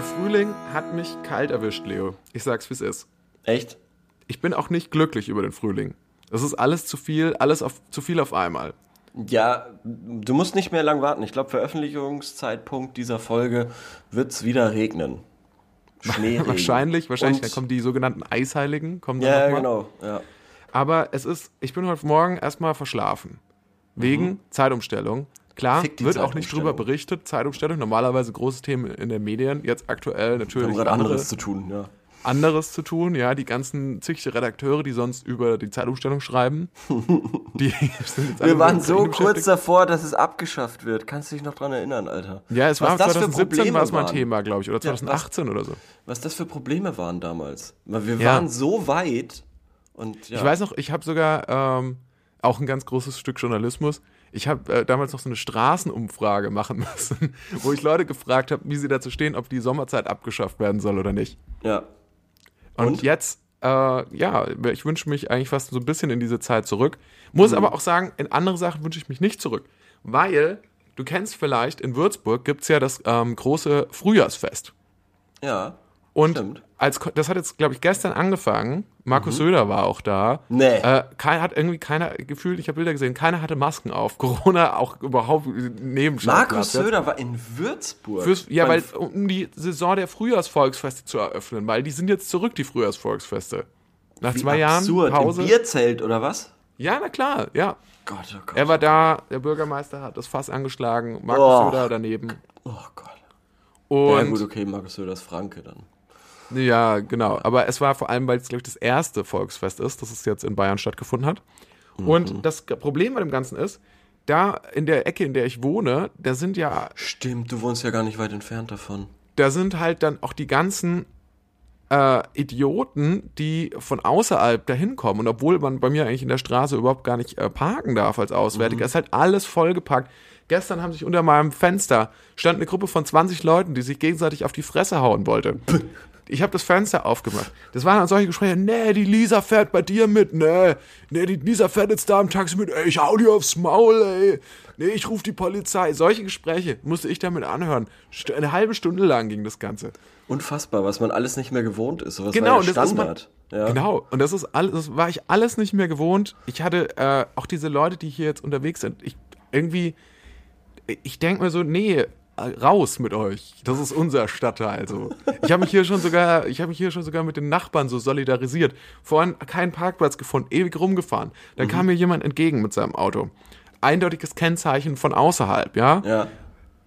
Der Frühling hat mich kalt erwischt, Leo. Ich sag's, wie es ist. Echt? Ich bin auch nicht glücklich über den Frühling. Das ist alles zu viel, alles auf, zu viel auf einmal. Ja, du musst nicht mehr lang warten. Ich glaube, Veröffentlichungszeitpunkt dieser Folge wird's wieder regnen. Schneeregen. wahrscheinlich, wahrscheinlich. dann kommen die sogenannten Eisheiligen. Kommen ja, dann genau. Ja. Aber es ist, ich bin heute Morgen erstmal verschlafen. Wegen mhm. Zeitumstellung. Klar, wird auch nicht drüber berichtet, Zeitumstellung. Normalerweise großes Thema in den Medien. Jetzt aktuell natürlich. Wir haben gerade anderes zu tun, ja anderes zu tun. Ja, die ganzen zig Redakteure, die sonst über die Zeitumstellung schreiben. Die Wir waren so kurz davor, dass es abgeschafft wird. Kannst du dich noch dran erinnern, Alter? Ja, es war 2017 war es mal ein Thema, glaube ich, oder 2018 ja, was, oder so. Was das für Probleme waren damals. Wir ja. waren so weit. Und, ja. Ich weiß noch, ich habe sogar ähm, auch ein ganz großes Stück Journalismus. Ich habe äh, damals noch so eine Straßenumfrage machen müssen, wo ich Leute gefragt habe, wie sie dazu stehen, ob die Sommerzeit abgeschafft werden soll oder nicht. Ja. Und, Und? jetzt, äh, ja, ich wünsche mich eigentlich fast so ein bisschen in diese Zeit zurück. Muss mhm. aber auch sagen, in andere Sachen wünsche ich mich nicht zurück. Weil, du kennst vielleicht, in Würzburg gibt es ja das ähm, große Frühjahrsfest. Ja. Und Stimmt. Als das hat jetzt, glaube ich, gestern angefangen. Markus mhm. Söder war auch da. Nee. Äh, kein, hat irgendwie keiner gefühlt, ich habe Bilder gesehen, keiner hatte Masken auf. Corona auch überhaupt neben Markus Söder war in Würzburg. Fürs, ja, weil um die Saison der Frühjahrsvolksfeste zu eröffnen, weil die sind jetzt zurück, die Frühjahrsvolksfeste. Nach Wie zwei absurd. Jahren Pause. Im Bierzelt oder was? Ja, na klar, ja. Gott, oh Gott. Er war da, der Bürgermeister hat das Fass angeschlagen, Markus oh. Söder daneben. Oh Gott. Und ja gut, okay, Markus Söder ist Franke dann. Ja, genau. Aber es war vor allem, weil es, glaube ich, das erste Volksfest ist, das es jetzt in Bayern stattgefunden hat. Mhm. Und das Problem bei dem Ganzen ist, da in der Ecke, in der ich wohne, da sind ja. Stimmt, du wohnst ja gar nicht weit entfernt davon. Da sind halt dann auch die ganzen äh, Idioten, die von außerhalb da hinkommen. Und obwohl man bei mir eigentlich in der Straße überhaupt gar nicht äh, parken darf als Auswärtiger, mhm. ist halt alles vollgepackt. Gestern haben sich unter meinem Fenster stand eine Gruppe von 20 Leuten, die sich gegenseitig auf die Fresse hauen wollte. Ich habe das Fenster aufgemacht. Das waren dann solche Gespräche, nee, die Lisa fährt bei dir mit, nee, nee, die Lisa fährt jetzt da im Taxi mit, ey, ich hau dir aufs Maul, ey. Nee, ich rufe die Polizei. Solche Gespräche musste ich damit anhören. Eine halbe Stunde lang ging das Ganze. Unfassbar, was man alles nicht mehr gewohnt ist. Was genau, war ja Standard. Ja. Genau, und das ist alles, das war ich alles nicht mehr gewohnt. Ich hatte äh, auch diese Leute, die hier jetzt unterwegs sind, ich irgendwie, ich denke mir so, nee, raus mit euch. Das ist unser Stadtteil. So. Ich habe mich hier schon sogar, ich habe mich hier schon sogar mit den Nachbarn so solidarisiert. Vorhin keinen Parkplatz gefunden, ewig rumgefahren. Dann mhm. kam mir jemand entgegen mit seinem Auto. Eindeutiges Kennzeichen von außerhalb, ja. Ja.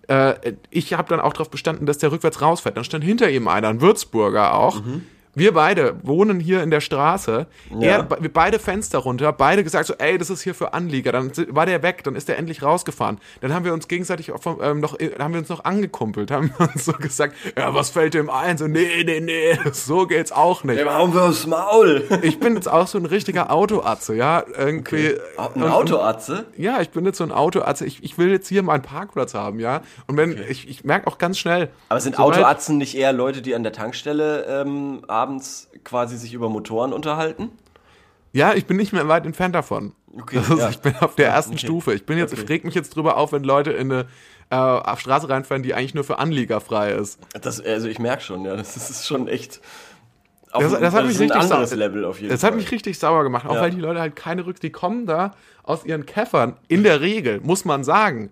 Äh, ich habe dann auch darauf bestanden, dass der rückwärts rausfährt. Dann stand hinter ihm einer, ein Würzburger auch. Mhm wir beide wohnen hier in der Straße. Ja. Er, wir beide Fenster runter, beide gesagt so, ey, das ist hier für Anlieger. Dann war der weg, dann ist der endlich rausgefahren. Dann haben wir uns gegenseitig vom, ähm, noch, äh, haben wir uns noch angekumpelt, haben uns so gesagt, ja, was fällt dem ein? So, nee, nee, nee, so geht's auch nicht. Ja, warum wir aufs Maul? Ich bin jetzt auch so ein richtiger Autoatze, ja, irgendwie. Okay. Ein Autoatze? Ja, ich bin jetzt so ein Autoatze. Ich, ich will jetzt hier meinen Parkplatz haben, ja. Und wenn, okay. ich, ich merke auch ganz schnell. Aber sind Autoatzen nicht eher Leute, die an der Tankstelle ähm, abends quasi sich über Motoren unterhalten? Ja, ich bin nicht mehr weit entfernt davon. Okay, ist, ja. Ich bin auf der ersten okay. Stufe. Ich bin jetzt, okay. ich reg mich jetzt drüber auf, wenn Leute in eine äh, auf Straße reinfahren, die eigentlich nur für Anlieger frei ist. Das, also ich merke schon, ja, das ist schon echt. das, das, hat mich richtig sauer, das hat mich richtig sauer gemacht, auch ja. weil die Leute halt keine Rücks, die kommen da aus ihren Käffern in der Regel, muss man sagen.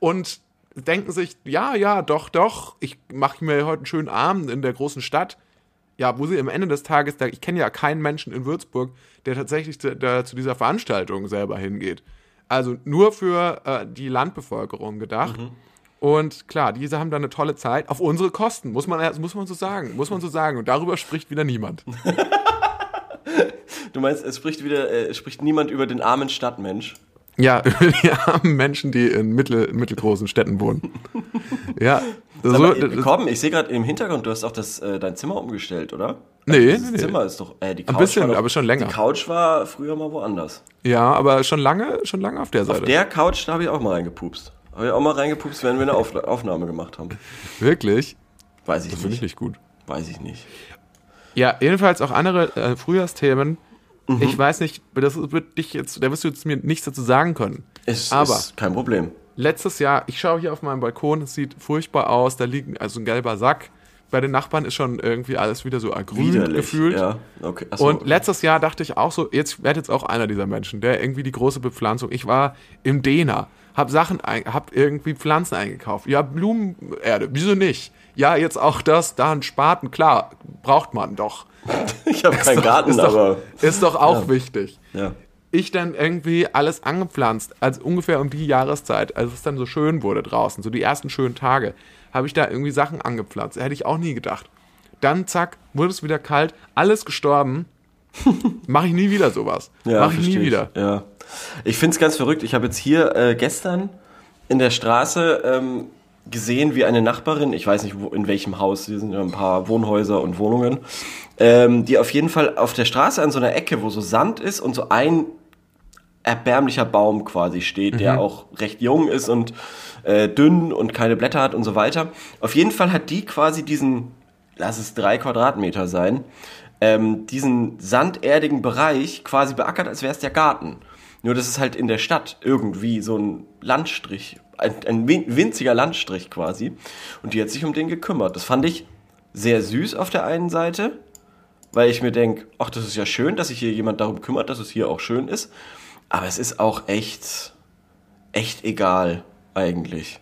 Und denken sich, ja, ja, doch, doch, ich mache mir heute einen schönen Abend in der großen Stadt ja, wo sie am Ende des Tages, ich kenne ja keinen Menschen in Würzburg, der tatsächlich zu, der, zu dieser Veranstaltung selber hingeht. Also nur für äh, die Landbevölkerung gedacht. Mhm. Und klar, diese haben da eine tolle Zeit auf unsere Kosten, muss man, muss man so sagen. Muss man so sagen. Und darüber spricht wieder niemand. du meinst, es spricht wieder, äh, spricht niemand über den armen Stadtmensch? Ja, über die armen Menschen, die in mittel, mittelgroßen Städten wohnen. ja. So, mal, Korben, ich sehe gerade im Hintergrund, du hast auch das, äh, dein Zimmer umgestellt, oder? Nee, also nee, Zimmer ist doch, äh, die Couch Ein bisschen, doch, aber schon länger. Die Couch war früher mal woanders. Ja, aber schon lange, schon lange auf der Seite. Auf der Couch, da habe ich auch mal reingepupst. Habe ich auch mal reingepupst, wenn wir eine Auf Aufnahme gemacht haben. Wirklich? Weiß ich das nicht. Das finde ich nicht gut. Weiß ich nicht. Ja, jedenfalls auch andere äh, Frühjahrsthemen. Mhm. Ich weiß nicht, das wird dich jetzt, da wirst du jetzt mir nichts dazu sagen können. Ist, aber ist kein Problem letztes Jahr, ich schaue hier auf meinen Balkon, es sieht furchtbar aus, da liegt also ein gelber Sack bei den Nachbarn ist schon irgendwie alles wieder so ergrünt Widerlich. gefühlt. Ja, okay. Achso, Und letztes Jahr dachte ich auch so, jetzt werde jetzt auch einer dieser Menschen, der irgendwie die große Bepflanzung. Ich war im Dena, hab Sachen, hab irgendwie Pflanzen eingekauft. Ja, Blumenerde, wieso nicht? Ja, jetzt auch das, da ein Spaten, klar, braucht man doch. ich habe keinen Garten, ist doch, aber. Ist doch auch wichtig. Ja. Ich dann irgendwie alles angepflanzt, also ungefähr um die Jahreszeit, als es dann so schön wurde draußen, so die ersten schönen Tage, habe ich da irgendwie Sachen angepflanzt. Hätte ich auch nie gedacht. Dann, zack, wurde es wieder kalt, alles gestorben. Mache ich nie wieder sowas. Ja, Mache ich nie wieder. Ja. Ich finde es ganz verrückt. Ich habe jetzt hier äh, gestern in der Straße ähm, gesehen, wie eine Nachbarin, ich weiß nicht wo, in welchem Haus, hier sind ja ein paar Wohnhäuser und Wohnungen, ähm, die auf jeden Fall auf der Straße an so einer Ecke, wo so Sand ist und so ein erbärmlicher Baum quasi steht, der auch recht jung ist und äh, dünn und keine Blätter hat und so weiter. Auf jeden Fall hat die quasi diesen, lass es drei Quadratmeter sein, ähm, diesen sanderdigen Bereich quasi beackert, als wäre es der Garten. Nur das ist halt in der Stadt irgendwie so ein Landstrich, ein, ein win- winziger Landstrich quasi. Und die hat sich um den gekümmert. Das fand ich sehr süß auf der einen Seite, weil ich mir denke, ach, das ist ja schön, dass sich hier jemand darum kümmert, dass es hier auch schön ist. Aber es ist auch echt, echt egal, eigentlich.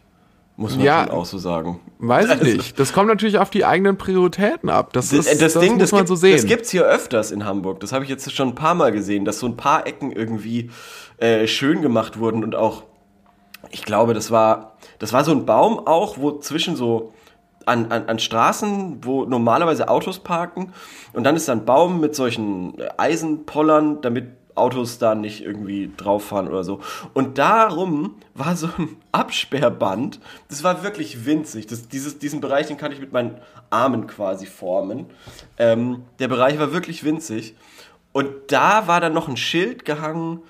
Muss man Ja. schon auch so sagen. Weiß ich Also- nicht. Das kommt natürlich auf die eigenen Prioritäten ab. Das, Das, ist, das, Ding, muss das, man gibt, so sehen. das gibt's hier öfters in Hamburg. Das habe ich jetzt schon ein paar Mal gesehen, dass so ein paar Ecken irgendwie äh, schön gemacht wurden und auch, ich glaube, das war, das war so ein Baum auch, wo zwischen so an, an, an Straßen, wo normalerweise Autos parken und dann ist da ein Baum mit solchen äh, Eisenpollern, damit Autos da nicht irgendwie drauf fahren oder so. Und darum war so ein Absperrband. Das war wirklich winzig. Das, dieses, diesen Bereich, den kann ich mit meinen Armen quasi formen. Ähm, der Bereich war wirklich winzig. Und da war dann noch ein Schild gehangen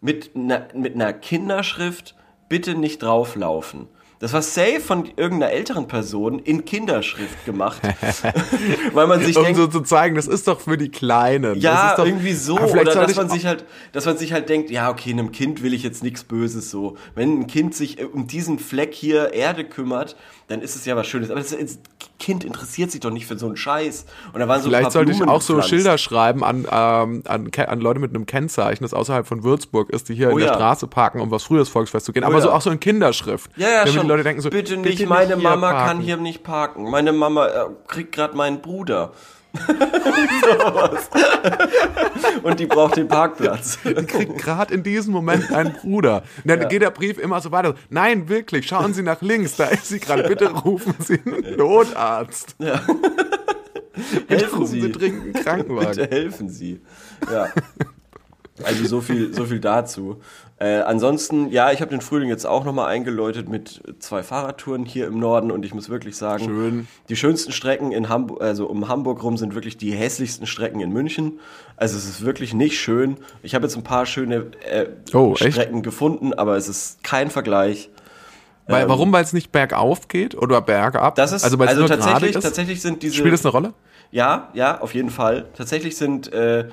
mit einer, mit einer Kinderschrift, bitte nicht drauflaufen. Das war safe von irgendeiner älteren Person in Kinderschrift gemacht. Weil man sich um denkt, so zu zeigen, das ist doch für die Kleinen. ja, ist doch, irgendwie so. Oder dass man sich halt, dass man sich halt denkt, ja, okay, einem Kind will ich jetzt nichts Böses so. Wenn ein Kind sich äh, um diesen Fleck hier Erde kümmert, dann ist es ja was Schönes. Aber das, das Kind interessiert sich doch nicht für so einen Scheiß. Und da waren so Vielleicht sollte ich auch so gepflanzt. Schilder schreiben an, ähm, an, an Leute mit einem Kennzeichen, das außerhalb von Würzburg ist, die hier Oh in der ja. Straße parken, um was frühes Volksfest zu gehen. Aber ja. so auch so in Kinderschrift. Ja, ja, schon. Die Leute denken so, bitte nicht, meine hier Mama parken. kann hier nicht parken. Meine Mama äh, kriegt gerade meinen Bruder. Und die braucht den Parkplatz. kriegt gerade in diesem Moment einen Bruder. Und dann geht der Brief immer so weiter. Nein, wirklich, schauen Sie nach links, da ist sie gerade. Bitte rufen Sie einen Notarzt. Bitte Helfen rufen Sie Sie. dringend einen Krankenwagen. Bitte helfen Sie. Ja. Also so viel, so viel dazu. Äh, ansonsten, ja, ich habe den Frühling jetzt auch nochmal eingeläutet mit zwei Fahrradtouren hier im Norden und ich muss wirklich sagen, Schön. die schönsten Strecken in Hamburg, also um Hamburg rum sind wirklich die hässlichsten Strecken in München. Also es ist wirklich nicht schön. Ich habe jetzt ein paar schöne äh, Oh, echt? Strecken gefunden, aber es ist kein Vergleich. Weil, warum? Weil es nicht bergauf geht oder bergab? Das ist also, also tatsächlich, tatsächlich sind diese Spielt das eine Rolle? Ja, ja, auf jeden Fall. Tatsächlich sind, äh,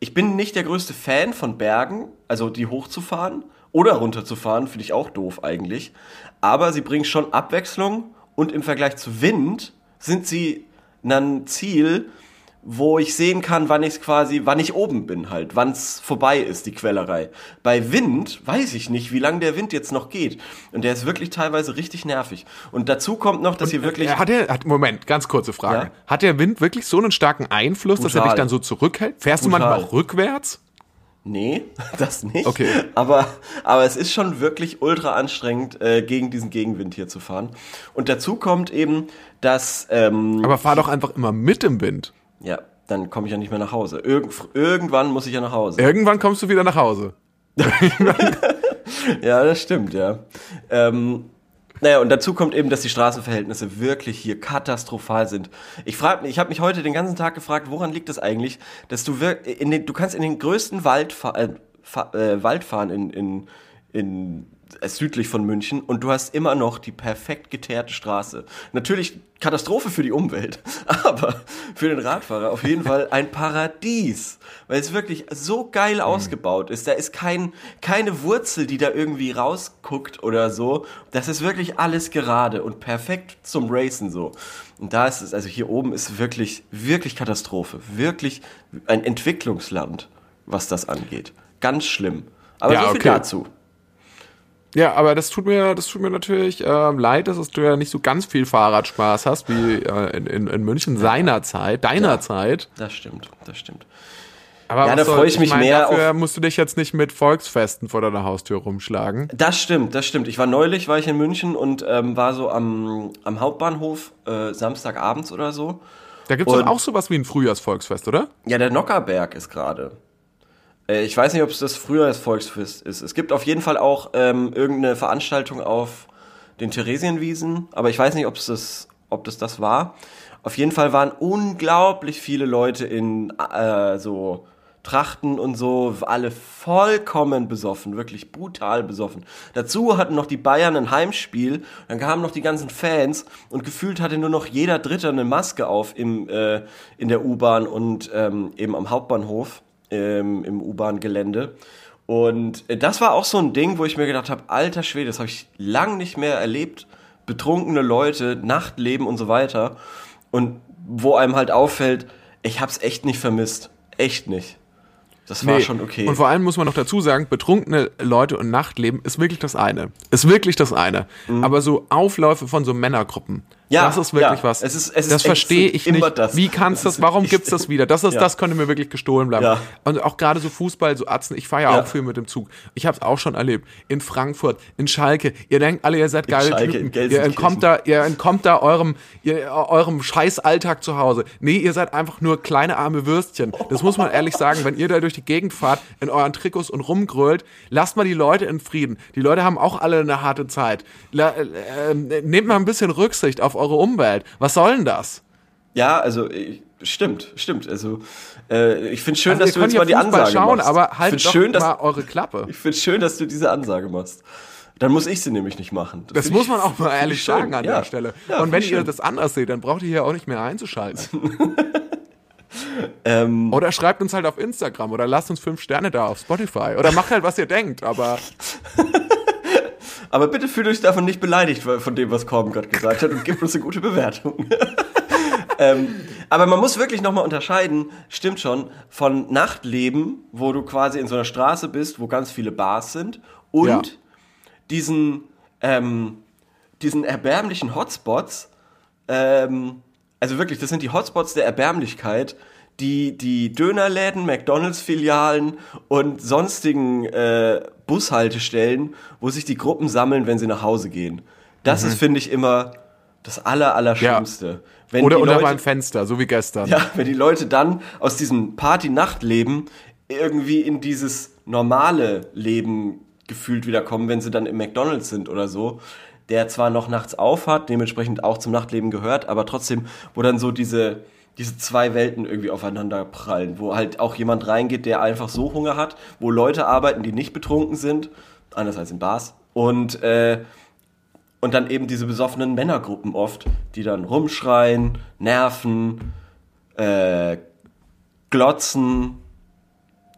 ich bin nicht der größte Fan von Bergen, also die hochzufahren oder runterzufahren, finde ich auch doof eigentlich. Aber sie bringen schon Abwechslung und im Vergleich zu Wind sind sie ein Ziel, wo ich sehen kann, wann ich quasi, wann ich oben bin halt, wann es vorbei ist, die Quellerei. Bei Wind weiß ich nicht, wie lange der Wind jetzt noch geht. Und der ist wirklich teilweise richtig nervig. Und dazu kommt noch, dass hier wirklich. Äh, Hat der, hat, Moment, ganz kurze Frage. Ja? Hat der Wind wirklich so einen starken Einfluss, dass er dich Brutal. dann so zurückhält? Fährst du Brutal. manchmal auch rückwärts? Nee, das nicht. Okay. Aber, aber es ist schon wirklich ultra anstrengend, äh, gegen diesen Gegenwind hier zu fahren. Und dazu kommt eben, dass, ähm, Aber fahr doch einfach immer mit im Wind. Ja, dann komme ich ja nicht mehr nach Hause. Irgend, irgendwann muss ich ja nach Hause. Irgendwann kommst du wieder nach Hause. Ja, das stimmt, ja. Ähm, naja, und dazu kommt eben, dass die Straßenverhältnisse wirklich hier katastrophal sind. Ich frage ich habe mich heute den ganzen Tag gefragt, woran liegt das eigentlich, dass du wir- in den, du kannst in den größten Wald, fa äh, fa äh, Wald fahren in, in, in südlich von München und du hast immer noch die perfekt geteerte Straße. Natürlich Katastrophe für die Umwelt, aber für den Radfahrer auf jeden Fall ein Paradies, weil es wirklich so geil mhm. ausgebaut ist. Da ist kein, keine Wurzel, die da irgendwie rausguckt oder so. Das ist wirklich alles gerade und perfekt zum Racen so. Und da ist es, also hier oben ist wirklich, wirklich Katastrophe. Wirklich ein Entwicklungsland, was das angeht. Ganz schlimm. Aber ja, so viel okay. dazu. Ja, aber das tut mir, das tut mir natürlich äh, leid, dass du ja nicht so ganz viel Fahrradspaß hast wie äh, in, in, in München seiner Zeit, deiner ja, Zeit. Das stimmt, das stimmt. Aber ja, da freue ich mich ich mein, mehr dafür musst du dich jetzt nicht mit Volksfesten vor deiner Haustür rumschlagen. Das stimmt, das stimmt. Ich war neulich, war ich in München und ähm, war so am, am Hauptbahnhof äh, Samstagabends oder so. Da gibt's und, doch auch sowas wie ein Frühjahrsvolksfest, oder? Ja, der Nockerberg ist gerade. Äh, ich weiß nicht, ob es das Frühjahrsvolksfest ist. Es gibt auf jeden Fall auch ähm, irgendeine Veranstaltung auf den Theresienwiesen, aber ich weiß nicht, ob es das, ob das das war. Auf jeden Fall waren unglaublich viele Leute in äh, so Trachten und so, alle vollkommen besoffen, wirklich brutal besoffen. Dazu hatten noch die Bayern ein Heimspiel, dann kamen noch die ganzen Fans und gefühlt hatte nur noch jeder Dritte eine Maske auf im, äh, in der U-Bahn und ähm, eben am Hauptbahnhof ähm, im U-Bahn-Gelände. Und äh, das war auch so ein Ding, wo ich mir gedacht habe, alter Schwede, das habe ich lang nicht mehr erlebt. Betrunkene Leute, Nachtleben und so weiter. Und wo einem halt auffällt, ich habe es echt nicht vermisst. Echt nicht. Das war nee. schon okay. Und vor allem muss man noch dazu sagen, betrunkene Leute und Nachtleben ist wirklich das eine. Ist wirklich das eine. Mhm. Aber so Aufläufe von so Männergruppen, ja, das ist wirklich ja. was. Es ist, es das verstehe ich nicht. Das. Wie kannst du das, warum gibt's das wieder? Das ist, ja. das könnte mir wirklich gestohlen bleiben. Ja. Und auch gerade so Fußball, so Atzen, ich fahre ja, auch viel mit dem Zug. Ich habe es auch schon erlebt. In Frankfurt, in Schalke. Ihr denkt alle, ihr seid geile Schalke, Typen. Ihr entkommt da, ihr entkommt da eurem, ihr, eurem Scheißalltag zu Hause. Nee, ihr seid einfach nur kleine arme Würstchen. Das muss man ehrlich sagen. Wenn ihr da durch die Gegend fahrt, in euren Trikots und rumgrölt, lasst mal die Leute in Frieden. Die Leute haben auch alle eine harte Zeit. La, äh, äh, nehmt mal ein bisschen Rücksicht auf eure Umwelt. Was soll denn das? Ja, also stimmt, stimmt. Also äh, ich finde schön, also, dass du jetzt mal die Ansage schauen, machst. aber halt doch schön, dass, mal eure Klappe. Ich finde schön, dass du diese Ansage machst. Dann muss ich sie nämlich nicht machen. Das, das muss man auch mal ehrlich sagen an ja. der Stelle. Ja, Und wenn ihr schön. das anders seht, dann braucht ihr hier auch nicht mehr einzuschalten. ähm, oder schreibt uns halt auf Instagram oder lasst uns fünf Sterne da auf Spotify. Oder macht halt, was ihr denkt, aber. Aber bitte fühlt euch davon nicht beleidigt von dem, was Corbin gerade gesagt hat und gebt uns eine gute Bewertung. ähm, aber man muss wirklich nochmal unterscheiden, stimmt schon, von Nachtleben, wo du quasi in so einer Straße bist, wo ganz viele Bars sind, und ja. diesen, ähm, diesen erbärmlichen Hotspots, ähm, also wirklich, das sind die Hotspots der Erbärmlichkeit, die die Dönerläden, McDonalds-Filialen und sonstigen äh, Bushaltestellen, wo sich die Gruppen sammeln, wenn sie nach Hause gehen. Das mhm. ist, finde ich, immer das Aller, Allerschlimmste. Ja. Oder unter meinem Fenster, so wie gestern. Ja, wenn die Leute dann aus diesem Party-Nachtleben irgendwie in dieses normale Leben gefühlt wiederkommen, wenn sie dann im McDonalds sind oder so, der zwar noch nachts auf hat, dementsprechend auch zum Nachtleben gehört, aber trotzdem, wo dann so diese, diese zwei Welten irgendwie aufeinander prallen, wo halt auch jemand reingeht, der einfach so Hunger hat, wo Leute arbeiten, die nicht betrunken sind, anders als in Bars, und, äh, und dann eben diese besoffenen Männergruppen oft, die dann rumschreien, nerven, äh, glotzen.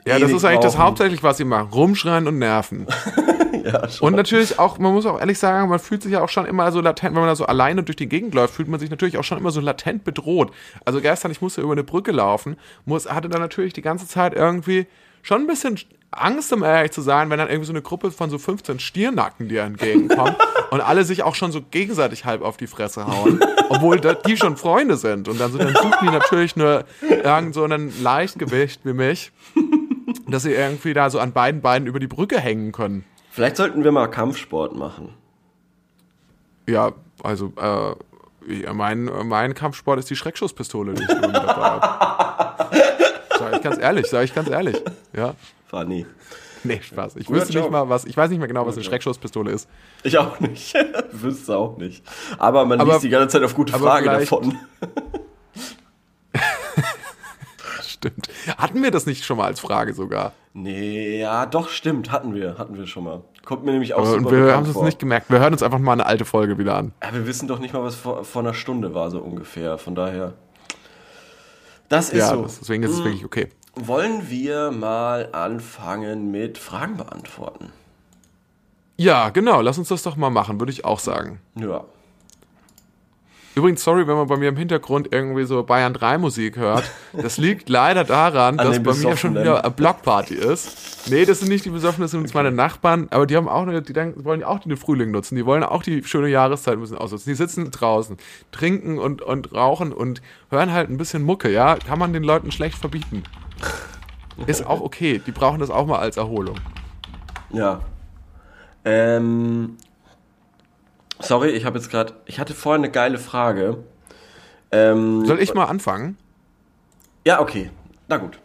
Ja, das ist eigentlich das hauptsächlich, was sie machen. Rumschreien und nerven. ja. Und natürlich auch, man muss auch ehrlich sagen, man fühlt sich ja auch schon immer so latent, wenn man da so alleine durch die Gegend läuft, fühlt man sich natürlich auch schon immer so latent bedroht. Also gestern, ich musste über eine Brücke laufen, muss, hatte dann natürlich die ganze Zeit irgendwie schon ein bisschen Angst, um ehrlich zu sein, wenn dann irgendwie so eine Gruppe von so 15 Stiernacken dir entgegenkommt und alle sich auch schon so gegenseitig halb auf die Fresse hauen, obwohl die schon Freunde sind. Und dann, so, dann suchen die natürlich nur irgend so einen Leichtgewicht wie mich, dass sie irgendwie da so an beiden Beinen über die Brücke hängen können. Vielleicht sollten wir mal Kampfsport machen. Ja, also äh, mein, mein Kampfsport ist die Schreckschusspistole, die ich dabei habe. Sag ich ganz ehrlich, sag ich ganz ehrlich. Ja. Funny. Nee, Spaß. Ich wüsste nicht mal, was, ich weiß nicht mehr genau, was eine Schreckschusspistole ist. Ich auch nicht. wüsste auch nicht. Aber man aber, liest die ganze Zeit auf gute Frage davon. Stimmt. Hatten wir das nicht schon mal als Frage sogar? Nee, ja, doch, stimmt, hatten wir, hatten wir schon mal. Kommt mir nämlich auch Aber, und super wir haben es vor. nicht gemerkt. Wir hören uns einfach mal eine alte Folge wieder an. Ja, wir wissen doch nicht mal, was vor, vor einer Stunde war, so ungefähr. Von daher. Das ist Ja, so. das, deswegen ist es wirklich okay. Wollen wir mal anfangen mit Fragen beantworten? Ja, genau. Lass uns das doch mal machen, würde ich auch sagen. Ja. Übrigens, sorry, wenn man bei mir im Hintergrund irgendwie so Bayern 3 Musik hört. Das liegt leider daran, An dass bei mir schon wieder eine Blockparty ist. Nee, das sind nicht die Besoffenen, das sind uns meine Nachbarn, aber die haben auch eine, die denken, wollen auch den Frühling nutzen. Die wollen auch die schöne Jahreszeit ein bisschen ausnutzen. Die sitzen draußen, trinken und, und rauchen und hören halt ein bisschen Mucke, ja. Kann man den Leuten schlecht verbieten. Ist auch okay. Die brauchen das auch mal als Erholung. Ja. Ähm, sorry, ich habe jetzt gerade. Ich hatte vorhin eine geile Frage. Ähm, Soll ich mal anfangen? Ja, okay. Na gut.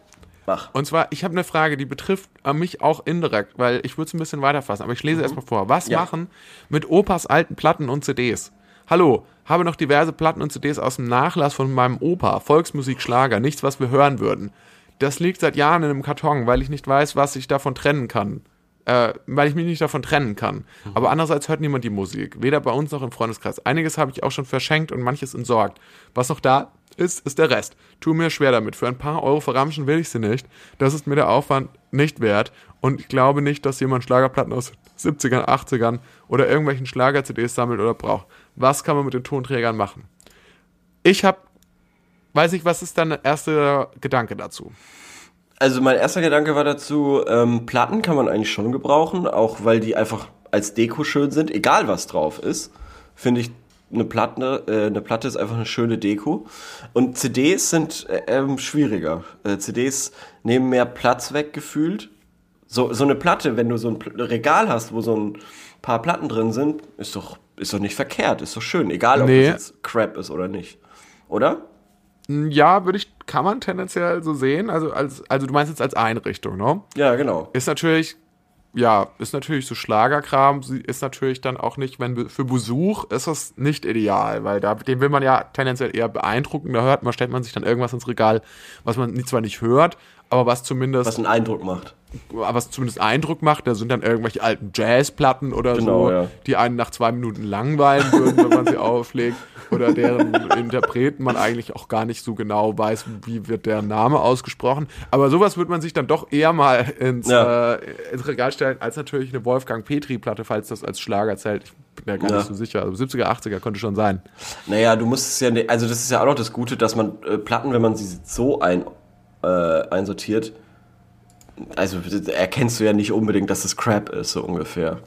Mach. Und zwar, ich habe eine Frage, die betrifft äh, mich auch indirekt, weil ich würde es ein bisschen weiterfassen, aber ich lese erstmal vor. Was Mhm. Ja. machen mit Opas alten Platten und CDs? Hallo, habe noch diverse Platten und CDs aus dem Nachlass von meinem Opa, Volksmusik, Schlager, nichts, was wir hören würden. Das liegt seit Jahren in einem Karton, weil ich nicht weiß, was ich davon trennen kann. Äh, weil ich mich nicht davon trennen kann. Aber andererseits hört niemand die Musik, weder bei uns noch im Freundeskreis. Einiges habe ich auch schon verschenkt und manches entsorgt. Was noch da ist, ist der Rest. Tu mir schwer damit. Für ein paar Euro verramschen will ich sie nicht. Das ist mir der Aufwand nicht wert. Und ich glaube nicht, dass jemand Schlagerplatten aus 70ern, 80ern oder irgendwelchen Schlager-CDs sammelt oder braucht. Was kann man mit den Tonträgern machen? Ich habe, weiß ich, was ist dein erster Gedanke dazu? Also mein erster Gedanke war dazu, ähm, Platten kann man eigentlich schon gebrauchen, auch weil die einfach als Deko schön sind, egal was drauf ist. Finde ich, eine Platte, äh, eine Platte ist einfach eine schöne Deko. Und CDs sind äh, ähm, schwieriger. Äh, CDs nehmen mehr Platz weg gefühlt. So, so eine Platte, wenn du so ein Regal hast, wo so ein paar Platten drin sind, ist doch, ist doch nicht verkehrt, ist doch schön, egal ob Nee. das jetzt Crap ist oder nicht. Oder? Ja, würde ich, kann man tendenziell so sehen. Also, als, also du meinst jetzt als Einrichtung, ne? Ja, genau. Ist natürlich, ja, ist natürlich so Schlagerkram, ist natürlich dann auch nicht, wenn für Besuch ist das nicht ideal, weil da, den will man ja tendenziell eher beeindrucken. Da hört man, stellt man sich dann irgendwas ins Regal, was man zwar nicht hört, aber was zumindest, Was einen Eindruck macht. Was zumindest Eindruck macht. Da sind dann irgendwelche alten Jazzplatten oder Genau, so, ja. die einen nach zwei Minuten langweilen würden, wenn man sie auflegt. Oder deren Interpreten man eigentlich auch gar nicht so genau weiß, wie wird der Name ausgesprochen. Aber sowas würde man sich dann doch eher mal ins, Ja. äh, ins Regal stellen, als natürlich eine Wolfgang Petri-Platte, falls das als Schlager zählt. Ich bin ja gar Ja. nicht so sicher. Also 70er, 80er könnte schon sein. Naja, du musst es ja, also das ist ja auch noch das Gute, dass man äh, Platten, wenn man sie so ein, äh, einsortiert, also erkennst du ja nicht unbedingt, dass es Crap ist, so ungefähr.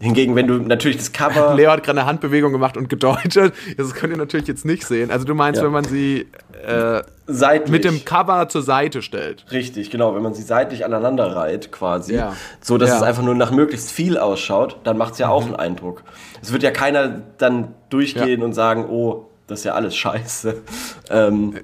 Hingegen, wenn du natürlich das Cover. Leo hat gerade eine Handbewegung gemacht und gedeutet. Das könnt ihr natürlich jetzt nicht sehen. Also du meinst, Ja. wenn man sie äh, seitlich. mit dem Cover zur Seite stellt. Richtig, genau, wenn man sie seitlich aneinander reiht, quasi, Ja. so dass Ja. es einfach nur nach möglichst viel ausschaut, dann macht es ja auch einen Eindruck. Es wird ja keiner dann durchgehen und sagen, oh, das ist ja alles scheiße. Ähm,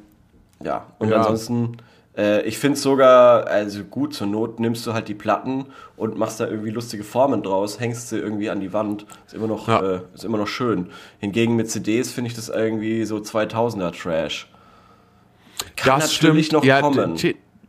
ja, und ansonsten, äh, ich finde sogar, also gut, zur Not nimmst du halt die Platten und machst da irgendwie lustige Formen draus, hängst sie irgendwie an die Wand, ist immer noch, Ja. äh, ist immer noch schön. Hingegen mit CDs finde ich das irgendwie so 2000er Trash. Kann das natürlich stimmt. noch ja, kommen.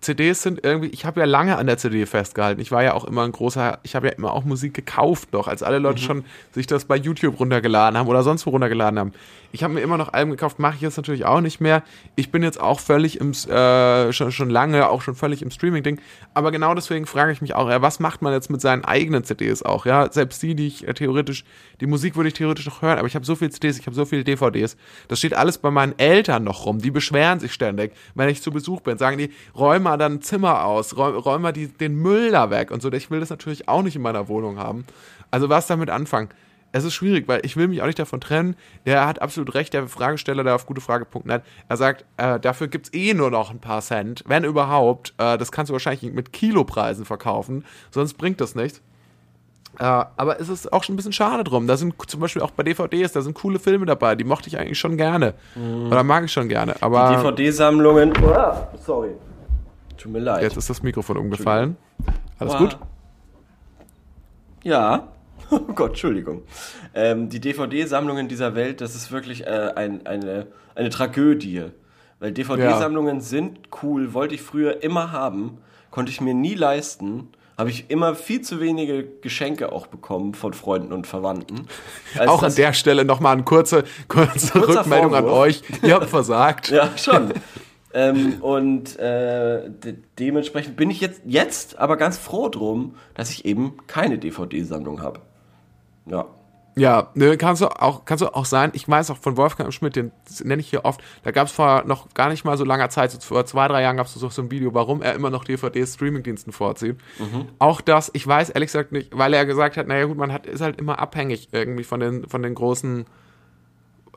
CDs sind irgendwie, ich habe ja lange an der CD festgehalten. Ich war ja auch immer ein großer, ich habe ja immer auch Musik gekauft noch, als alle Mhm. Leute schon sich das bei YouTube runtergeladen haben oder sonst wo runtergeladen haben. Ich habe mir immer noch Alben gekauft, mache ich jetzt natürlich auch nicht mehr. Ich bin jetzt auch völlig im, äh, schon, schon lange, auch schon völlig im Streaming-Ding. Aber genau deswegen frage ich mich auch, ja, was macht man jetzt mit seinen eigenen CDs auch? Ja, selbst die, die ich äh, theoretisch, die Musik würde ich theoretisch noch hören, aber ich habe so viele CDs, ich habe so viele DVDs. Das steht alles bei meinen Eltern noch rum. Die beschweren sich ständig, wenn ich zu Besuch bin. Sagen die, räum mal dann ein Zimmer aus, räum, räum mal die, den Müll da weg und so. Ich will das natürlich auch nicht in meiner Wohnung haben. Also was damit anfangen? Es ist schwierig, weil ich will mich auch nicht davon trennen. Der hat absolut recht, der Fragesteller, der auf gutefrage.net. Er sagt, äh, dafür gibt's eh nur noch ein paar Cent, wenn überhaupt. Äh, das kannst du wahrscheinlich mit Kilopreisen verkaufen, sonst bringt das nichts. Äh, aber es ist auch schon ein bisschen schade drum. Da sind zum Beispiel auch bei DVDs, da sind coole Filme dabei, die mochte ich eigentlich schon gerne. Oder mag ich schon gerne. Aber DVD-Sammlungen. sorry. Tut mir leid. jetzt ist das Mikrofon umgefallen. Alles Wow. gut? Ja. Oh Gott, Entschuldigung. Ähm, die DVD-Sammlungen dieser Welt, das ist wirklich äh, ein, eine, eine Tragödie. Weil DVD-Sammlungen sind cool, wollte ich früher immer haben, konnte ich mir nie leisten, habe ich immer viel zu wenige Geschenke auch bekommen von Freunden und Verwandten. Als auch an der Stelle nochmal eine kurze, kurze Rückmeldung Vorwurf. an euch. Ihr habt versagt. ja, schon. Ähm, und äh, de dementsprechend bin ich jetzt, jetzt aber ganz froh drum, dass ich eben keine DVD-Sammlung habe. Ja. Ja, ne, kannst du auch, kannst du auch sein. Ich weiß auch von Wolfgang Schmidt, den nenne ich hier oft. Da gab es vor noch gar nicht mal so langer Zeit, so vor zwei, drei Jahren gab es so ein Video, warum er immer noch DVD-Streaming-Diensten vorzieht. Mhm. Auch das, ich weiß ehrlich gesagt nicht, weil er gesagt hat, naja gut, man hat, ist halt immer abhängig irgendwie von den, von den großen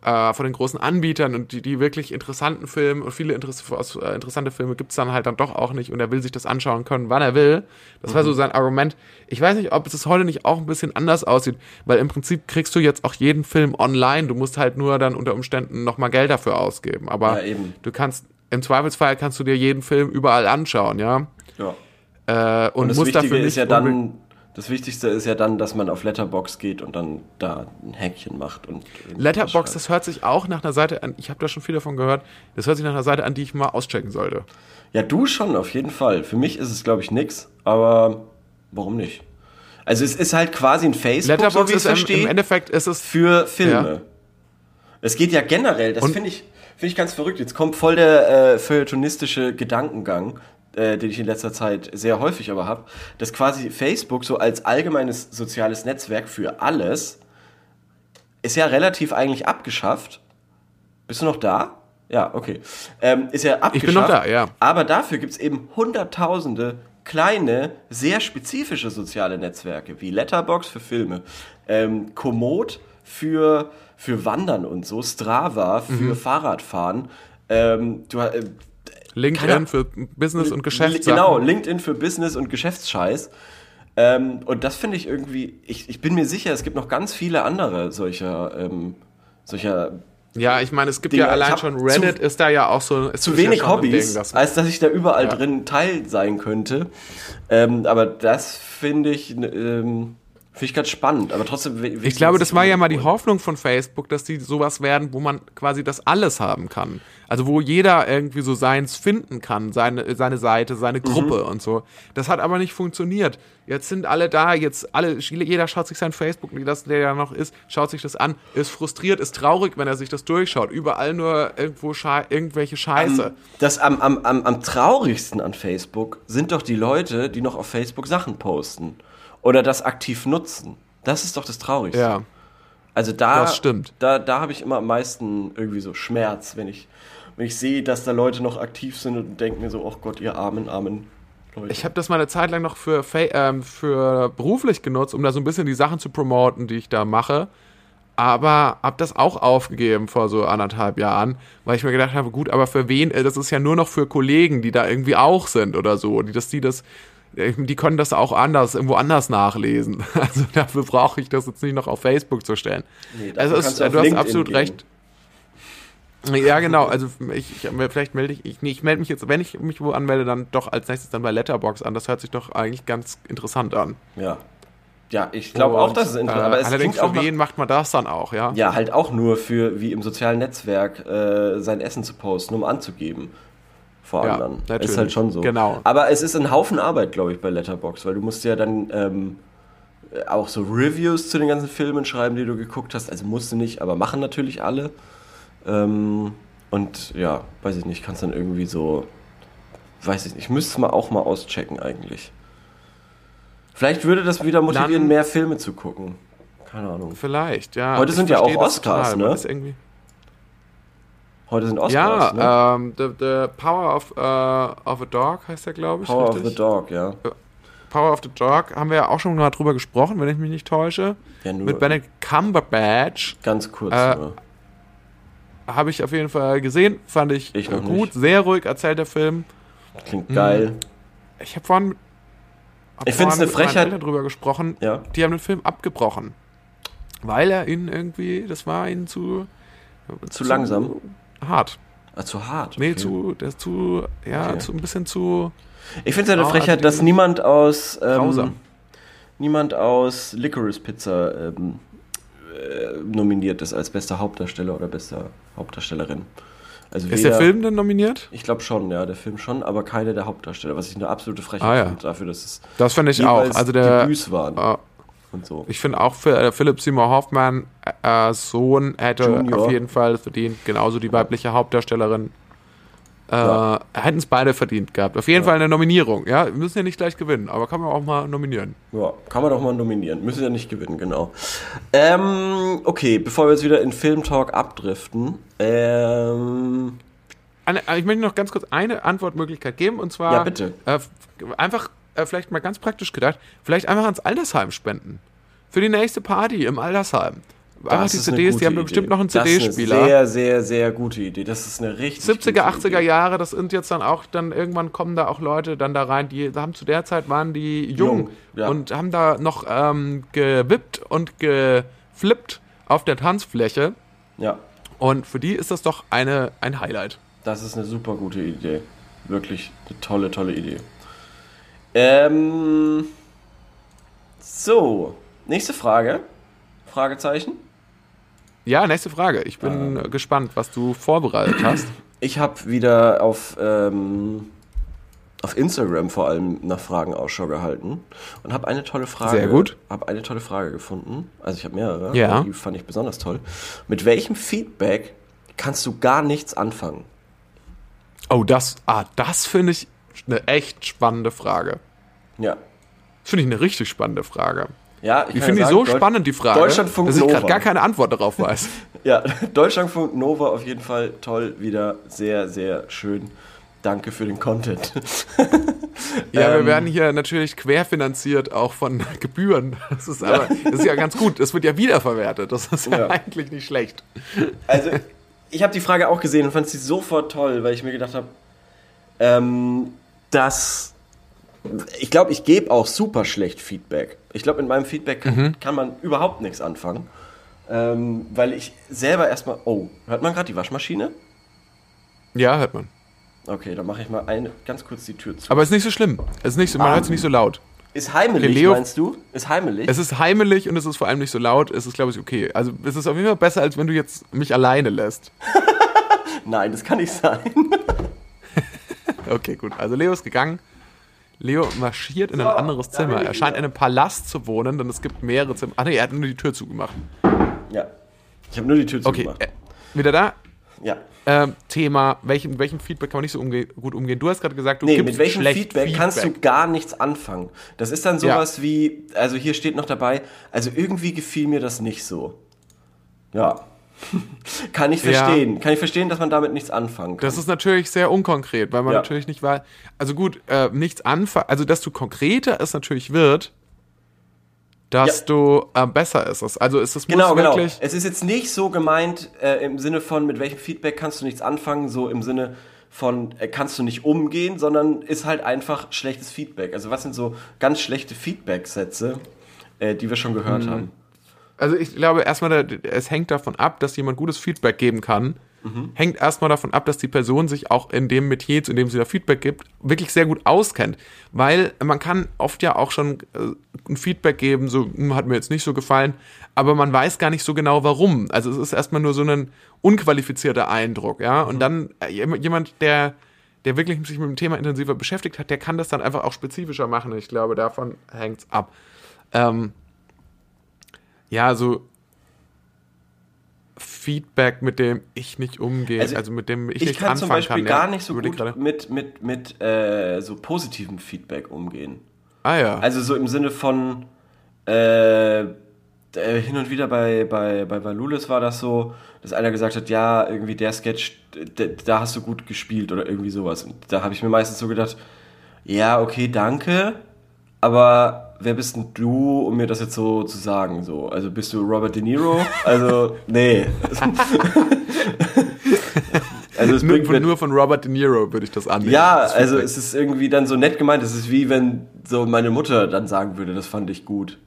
äh, von den großen Anbietern und die, die wirklich interessanten Filme und viele Interess äh, interessante Filme gibt es dann halt dann doch auch nicht und er will sich das anschauen können, wann er will. Das mhm. war so mhm. sein Argument. Ich weiß nicht, ob es heute nicht auch ein bisschen anders aussieht, weil im Prinzip kriegst du jetzt auch jeden Film online. Du musst halt nur dann unter Umständen nochmal Geld dafür ausgeben. Aber ja, du kannst, im Zweifelsfall kannst du dir jeden Film überall anschauen, ja. Ja. Äh, und, und das musst Wichtige dafür ist ja dann das Wichtigste ist ja dann, dass man auf Letterbox geht und dann da ein Häkchen macht. und Letterbox, das hört sich auch nach einer Seite an, ich habe da schon viel davon gehört, das hört sich nach einer Seite an, die ich mal auschecken sollte. Ja, du schon, auf jeden Fall. Für mich ist es, glaube ich, nix, aber warum nicht? Also es ist halt quasi ein Facebook, Letterbox so wie ich verstehe. Im Endeffekt ist es für Filme. Ja. Es geht ja generell, das finde ich, finde ich ganz verrückt. Jetzt kommt voll der äh, feuilletonistische Gedankengang äh, den ich in letzter Zeit sehr häufig aber habe, dass quasi Facebook so als allgemeines soziales Netzwerk für alles ist ja relativ eigentlich abgeschafft. Bist du noch da? Ja, okay. Ähm, ist ja abgeschafft. Ich bin noch da, ja. Aber dafür gibt es eben hunderttausende kleine, sehr spezifische soziale Netzwerke, wie Letterbox für Filme, ähm, Komoot für, für Wandern und so, Strava für mhm. Fahrradfahren. Ähm, du, äh, LinkedIn Keine, für Business und Geschäftssachen. Genau, LinkedIn für Business und Geschäftsscheiß. Ähm, und das finde ich irgendwie, ich, ich bin mir sicher, es gibt noch ganz viele andere solcher, ähm, solcher ja, ich meine, es gibt Dinge. ja allein schon Reddit zu, ist da ja auch so zu wenig ja Hobbys, Ding, dass als dass ich da überall ja. drin Teil sein könnte. Ähm, aber das finde ich ähm, Finde ich ganz spannend, aber trotzdem. Ich glaube, das war ja mal die Hoffnung von Facebook, dass die sowas werden, wo man quasi das alles haben kann. Also wo jeder irgendwie so seins finden kann, seine, seine Seite, seine mhm. Gruppe mhm. und so. Das hat aber nicht funktioniert. Jetzt sind alle da, jetzt alle, jeder schaut sich sein Facebook, das, der ja noch ist, schaut sich das an, ist frustriert, ist traurig, wenn er sich das durchschaut. Überall nur irgendwo Sche irgendwelche Scheiße. Am, das am, am, am, am traurigsten an Facebook sind doch die Leute, die noch auf Facebook Sachen posten oder das aktiv nutzen. Das ist doch das Traurigste. Ja. Also da, das stimmt. da, da habe ich immer am meisten irgendwie so Schmerz, wenn ich, wenn ich sehe, dass da Leute noch aktiv sind und denke mir so, oh Gott, ihr armen, armen Leute. Ich habe das mal eine Zeit lang noch für, ähm, für beruflich genutzt, um da so ein bisschen die Sachen zu promoten, die ich da mache. Aber habe das auch aufgegeben vor so anderthalb Jahren, weil ich mir gedacht habe, gut, aber für wen? Äh, das ist ja nur noch für Kollegen, die da irgendwie auch sind oder so, die dass die das die können das auch anders, irgendwo anders nachlesen. Also dafür brauche ich das jetzt nicht noch auf Facebook zu stellen. Nee, also ist, du, hast absolut gehen. recht. Ja, genau. Also ich, ich vielleicht melde ich, ich, nee, ich melde mich jetzt, wenn ich mich wo anmelde, dann doch als nächstes dann bei Letterbox an. Das hört sich doch eigentlich ganz interessant an. Ja. Ja, ich glaube auch, dass es interessant ist. Äh, allerdings für wen macht man das dann auch, ja? Ja, halt auch nur für, wie im sozialen Netzwerk, äh, sein Essen zu posten, um anzugeben vor ja, anderen. Natürlich. Ist halt schon so. Genau. Aber es ist ein Haufen Arbeit, glaube ich, bei Letterbox, weil du musst ja dann ähm, auch so Reviews zu den ganzen Filmen schreiben, die du geguckt hast. Also musst du nicht, aber machen natürlich alle. Ähm, und ja, weiß ich nicht, kannst dann irgendwie so, weiß ich nicht, ich müsste es mal auch mal auschecken eigentlich. Vielleicht würde das wieder motivieren, dann, mehr Filme zu gucken. Keine Ahnung. Vielleicht, ja. Heute sind ja auch Oscars, total, ne? Heute sind Oscars, Ja, ne? ähm, the, the, Power of, uh, of a Dog heißt der, glaube ich. Power richtig? of the Dog, ja. Power of the Dog haben wir ja auch schon mal drüber gesprochen, wenn ich mich nicht täusche. Ja, nur. Mit Benedict Cumberbatch. Ganz kurz äh, Habe ich auf jeden Fall gesehen, fand ich, ich gut, nicht. sehr ruhig erzählt der Film. Klingt geil. Ich habe vorhin, ich finde es eine Frechheit darüber gesprochen. Ja. Die haben den Film abgebrochen, weil er ihnen irgendwie, das war ihnen zu zu, zu langsam hart. Ah, zu hart. Okay. Nee, zu, der ist zu, ja, okay. zu, ein bisschen zu. Ich finde es eine Frechheit, dass niemand aus. Ähm, niemand aus Licorice Pizza ähm, äh, nominiert ist als bester Hauptdarsteller oder bester Hauptdarstellerin. Also Ist der Film denn nominiert? Ich glaube schon, ja, der Film schon, aber keine der Hauptdarsteller, was ich eine absolute Frechheit Ah, ja. finde dafür, dass es Das finde ich auch. Also der, Debüts waren äh, und so. ich finde auch für, äh, Philipp Seymour Hoffmann äh, Sohn hätte Junior. auf jeden Fall verdient, genauso die weibliche Hauptdarstellerin. Äh, Ja. Hätten es beide verdient gehabt. Auf jeden Fall eine Nominierung. Ja, wir müssen ja nicht gleich gewinnen, aber kann man auch mal nominieren. Ja, kann man doch mal nominieren. Müssen ja nicht gewinnen, genau. Ähm, okay, bevor wir jetzt wieder in Filmtalk abdriften, ähm, Eine, äh, ich möchte noch ganz kurz eine Antwortmöglichkeit geben und zwar Ja, bitte. Äh, einfach äh, vielleicht mal ganz praktisch gedacht, vielleicht einfach ans Altersheim spenden. Für die nächste Party im Altersheim. Einfach die ist eine CDs, die haben Idee. bestimmt noch einen Das ist CD-Spieler. eine sehr, sehr, sehr gute Idee. Das ist eine richtig 70er, gute 80er Idee. Jahre, das sind jetzt dann auch, dann irgendwann kommen da auch Leute dann da rein, die haben zu der Zeit waren die jung, Jung, ja. und haben da noch ähm, gewippt und geflippt auf der Tanzfläche. Ja, Und für die ist das doch eine, ein Highlight. das ist eine super gute Idee. Wirklich eine tolle, tolle Idee. Ähm, so, nächste Frage. Fragezeichen. Ja, nächste Frage. Ich bin äh, gespannt, was du vorbereitet hast. Ich habe wieder auf, ähm, auf Instagram vor allem nach Fragen Ausschau gehalten und habe eine tolle Frage. Sehr gut. Habe eine tolle Frage gefunden. Also ich habe mehrere. Ja. Die fand ich besonders toll. Mit welchem Feedback kannst du gar nichts anfangen? Oh, das, ah, das finde ich eine echt spannende Frage. Ja. Das finde ich eine richtig spannende Frage. Ja, ich Ich finde ja die so sagen, Deu- spannend, die Frage, Deutschlandfunk dass ich gerade gar keine Antwort darauf weiß. Ja, Deutschlandfunk Nova auf jeden Fall toll, wieder sehr, sehr schön. Danke für den Content. Ja, wir Ähm. werden hier natürlich querfinanziert, auch von Gebühren. Das ist aber, das ist ja ganz gut. Das wird ja wiederverwertet. Das ist ja, Ja. eigentlich nicht schlecht. Also, ich habe die Frage auch gesehen und fand sie sofort toll, weil ich mir gedacht habe, ähm, dass ich glaube, ich gebe auch super schlecht Feedback. Ich glaube, mit meinem Feedback kann, Mhm. kann man überhaupt nichts anfangen, ähm, weil ich selber erstmal. Oh, hört man gerade die Waschmaschine? Ja, hört man. Okay, dann mache ich mal eine, ganz kurz die Tür zu. Aber es ist nicht so schlimm. Es ist nicht so, man Ah. hört es nicht so laut. ist heimelig, Leo- meinst du? Ist heimelig? Es ist heimelig und es ist vor allem nicht so laut. Es ist, glaube ich, okay. Also es ist auf jeden Fall besser, als wenn du jetzt mich alleine lässt. Nein, das kann nicht sein. Okay, gut. Also Leo ist gegangen. Leo marschiert in ein So, anderes Zimmer. Er scheint in einem Palast zu wohnen, denn es gibt mehrere Zimmer. Ach nee, er hat nur die Tür zugemacht. ja. Ich habe nur die Tür Okay, zugemacht. äh, wieder da. Ja. Ähm, Thema, welchem, welchem Feedback kann man nicht so umge gut umgehen? Du hast gerade gesagt, du Nee, gibst mit welchem schlecht Feedback, kannst du gar nichts anfangen. Das ist dann sowas wie, also hier steht noch dabei, also irgendwie gefiel mir das nicht so. Ja. kann ich Ja. verstehen. Kann ich verstehen, dass man damit nichts anfangen kann. Das ist natürlich sehr unkonkret, weil man Ja. natürlich nicht weiß. Also gut, äh, nichts anfangen, also du konkreter es natürlich wird, dass Ja. du äh, besser ist. es. Also ist es Genau, genau. wirklich. Es ist jetzt nicht so gemeint äh, im Sinne von, mit welchem Feedback kannst du nichts anfangen, so im Sinne von, äh, kannst du nicht umgehen, sondern ist halt einfach schlechtes Feedback. Also was sind so ganz schlechte Feedback-Sätze, äh, die wir schon gehört haben? Also ich glaube erstmal, es hängt davon ab, dass jemand gutes Feedback geben kann. Hängt erstmal davon ab, dass die Person sich auch in dem Metier, in dem sie da Feedback gibt, wirklich sehr gut auskennt. Weil man kann oft ja auch schon äh, ein Feedback geben, so hm, hat mir jetzt nicht so gefallen, aber man weiß gar nicht so genau warum. Also es ist erstmal nur so ein unqualifizierter Eindruck, ja. Und dann äh, jem- jemand, der der wirklich sich mit dem Thema intensiver beschäftigt hat, der kann das dann einfach auch spezifischer machen. Ich glaube, davon hängt's ab. Ähm, ja, so Feedback, mit dem ich nicht umgehe, also, Also, mit dem ich, Ich nicht kann anfangen zum Beispiel kann. gar ja. nicht so gut gerade. mit, mit, mit äh, so positivem Feedback umgehen. Ah ja. Also so im Sinne von äh, äh, hin und wieder bei, bei, bei Valulis war das so, dass einer gesagt hat, ja, irgendwie der Sketch, da hast du gut gespielt oder irgendwie sowas. Und da habe ich mir meistens so gedacht, ja, okay, danke, aber wer bist denn du, um mir das jetzt so zu sagen? So, also bist du Robert De Niro? Also, nee. also es nur, bringt von, mir, nur von Robert De Niro würde ich das annehmen. ja, Das also es ist irgendwie dann so nett gemeint. Es ist wie wenn so meine Mutter dann sagen würde, das fand ich gut.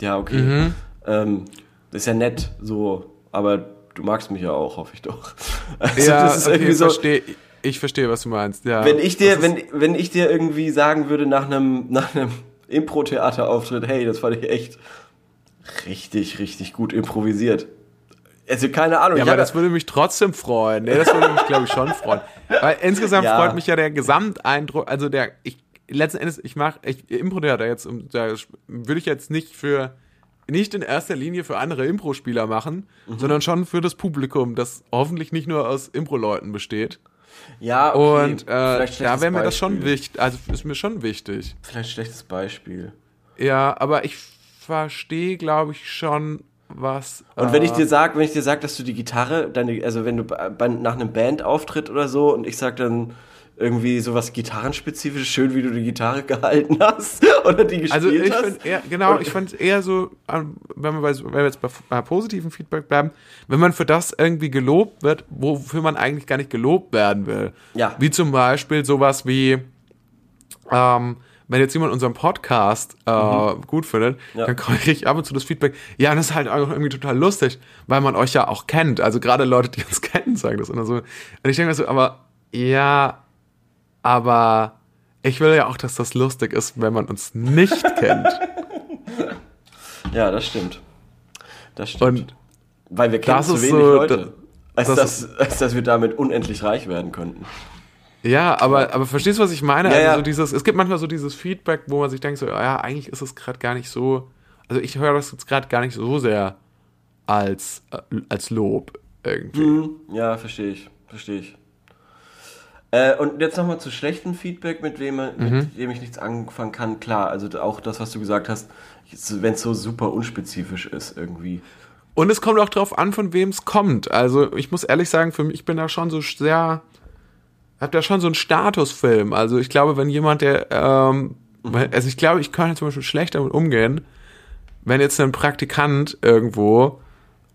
Ja, okay. Mhm. Ähm, das ist ja nett, so, aber du magst mich ja auch, hoffe ich doch. Also ja, das ist okay, irgendwie so. versteh, ich verstehe, was du meinst. Ja, Wenn ich dir, wenn, wenn ich dir irgendwie sagen würde nach einem, nach einem Impro-Theater-Auftritt, hey, das fand ich echt richtig, richtig gut improvisiert. Also keine Ahnung. Ja, aber das würde mich trotzdem freuen. Nee, das würde mich, glaube ich, schon freuen. Weil insgesamt Ja. freut mich ja der Gesamteindruck, also der, ich, letzten Endes, ich mache, ich Impro-Theater jetzt, da würde ich jetzt nicht für, nicht in erster Linie für andere Impro-Spieler machen, Mhm. sondern schon für das Publikum, das hoffentlich nicht nur aus Impro-Leuten besteht. Ja, okay, Und äh, da wäre mir das schon wichtig, also ist mir schon wichtig. Vielleicht schlechtes Beispiel. Ja, aber ich verstehe, glaube ich, schon, was. Und wenn ich äh, dir sag, wenn ich dir sag, dass du die Gitarre, deine, also wenn du bei, bei, nach einem Bandauftritt oder so und ich sag dann irgendwie sowas gitarrenspezifisches, schön wie du die Gitarre gehalten hast oder die gespielt Also ich hast. finde eher, genau, ich fand eher so, ähm, wenn wir, bei, wenn wir jetzt bei, bei positiven Feedback bleiben, wenn man für das irgendwie gelobt wird, wofür man eigentlich gar nicht gelobt werden will. Ja. Wie zum Beispiel sowas wie, ähm, wenn jetzt jemand unseren Podcast äh, gut findet, Mhm. Ja. dann kriege ich ab und zu das Feedback, ja, das ist halt auch irgendwie total lustig, weil man euch ja auch kennt. Also gerade Leute, die uns kennen, sagen das immer so. Und ich denke mir so, aber ja, aber ich will ja auch, dass das lustig ist, wenn man uns nicht kennt. ja, das stimmt. Das stimmt. Und Weil wir kennen das zu wenig so, Leute. als, das dass, als dass wir damit unendlich reich werden könnten. ja, aber, aber verstehst du, was ich meine? Ja, also ja. so dieses, es gibt manchmal so dieses Feedback, wo man sich denkt, so, ja, eigentlich ist es gerade gar nicht so, also ich höre das jetzt gerade gar nicht so sehr als, äh, als Lob irgendwie. Mhm. Ja, verstehe ich. Verstehe ich. Äh, und jetzt nochmal zu schlechtem Feedback, mit, wem, Mhm. mit dem ich nichts anfangen kann. Klar, also auch das, was du gesagt hast, wenn es so super unspezifisch ist irgendwie. Und es kommt auch drauf an, von wem es kommt. Also ich muss ehrlich sagen, für mich, ich bin da schon so sehr, hab da schon so einen Statusfilm. Also ich glaube, wenn jemand, der, ähm, weil- also ich glaube, ich kann zum Beispiel schlecht damit umgehen, wenn jetzt ein Praktikant irgendwo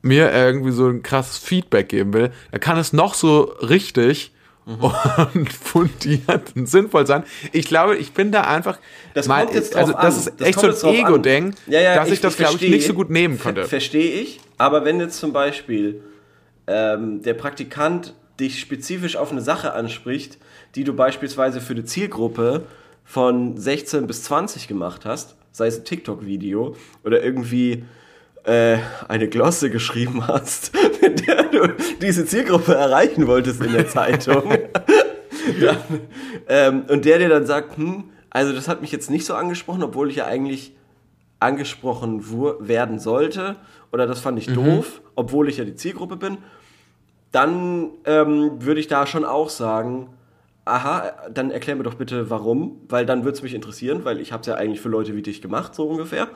mir irgendwie so ein krasses Feedback geben will, dann kann es noch so richtig und fundiert und sinnvoll sein. Ich glaube, ich bin da einfach, Das mein- kommt jetzt also das an. ist Das echt so ein. Ego-Ding, Ja, ja, dass ich, das, glaube ich, nicht so gut nehmen konnte. Verstehe ich, aber wenn jetzt zum Beispiel ähm, der Praktikant dich spezifisch auf eine Sache anspricht, die du beispielsweise für eine Zielgruppe von 16 bis 20 gemacht hast, sei es ein TikTok-Video oder irgendwie äh, eine Glosse geschrieben hast, mit der du diese Zielgruppe erreichen wolltest in der Zeitung. dann, ähm, und der dir dann sagt, hm, also das hat mich jetzt nicht so angesprochen, obwohl ich ja eigentlich angesprochen werden sollte oder das fand ich doof, obwohl ich ja die Zielgruppe bin, dann ähm, würde ich da schon auch sagen, aha, dann erklär mir doch bitte warum, weil dann würde es mich interessieren, weil ich habe es ja eigentlich für Leute wie dich gemacht, so ungefähr.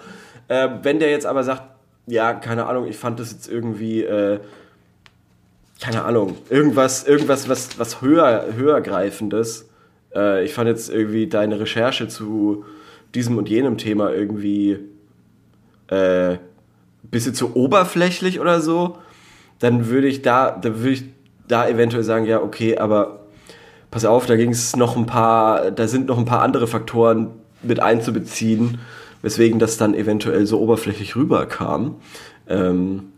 Äh, wenn der jetzt aber sagt, ja, keine Ahnung, ich fand das jetzt irgendwie, äh, keine Ahnung, irgendwas, irgendwas, was, was höher, höhergreifendes. Äh, ich fand jetzt irgendwie deine Recherche zu diesem und jenem Thema irgendwie äh, bisschen zu oberflächlich oder so, dann würde ich da, da würde ich da eventuell sagen, ja, okay, aber pass auf, da ging es noch ein paar, da sind noch ein paar andere Faktoren mit einzubeziehen, weswegen das dann eventuell so oberflächlich rüberkam. Ähm,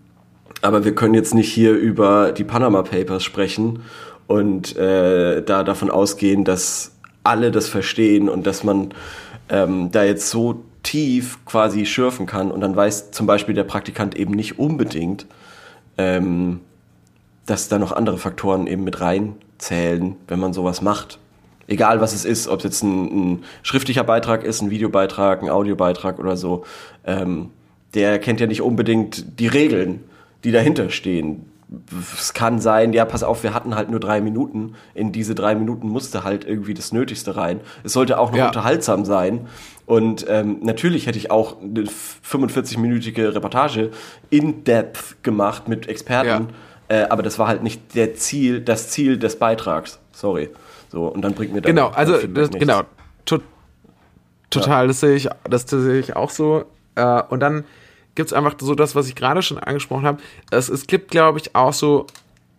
aber wir können jetzt nicht hier über die Panama Papers sprechen und äh, da davon ausgehen, dass alle das verstehen und dass man ähm, da jetzt so tief quasi schürfen kann und dann weiß zum Beispiel der Praktikant eben nicht unbedingt, ähm, dass da noch andere Faktoren eben mit reinzählen, wenn man sowas macht. Egal was es ist, ob es jetzt ein, ein schriftlicher Beitrag ist, ein Videobeitrag, ein Audiobeitrag oder so, ähm, der kennt ja nicht unbedingt die Regeln, die dahinter stehen. Es kann sein, ja, pass auf, wir hatten halt nur drei Minuten. In diese drei Minuten musste halt irgendwie das Nötigste rein. Es sollte auch noch Ja. unterhaltsam sein. Und ähm, natürlich hätte ich auch eine 45-minütige Reportage in Depth gemacht mit Experten. Äh, aber das war halt nicht der Ziel, das Ziel des Beitrags. Sorry. So, und dann bringt mir dann Genau, also das Feedback das, nichts. genau. To total, das sehe ich, das sehe ich auch so. Äh, und dann gibt es einfach so das, was ich gerade schon angesprochen habe. Es, es gibt, glaube ich, auch so,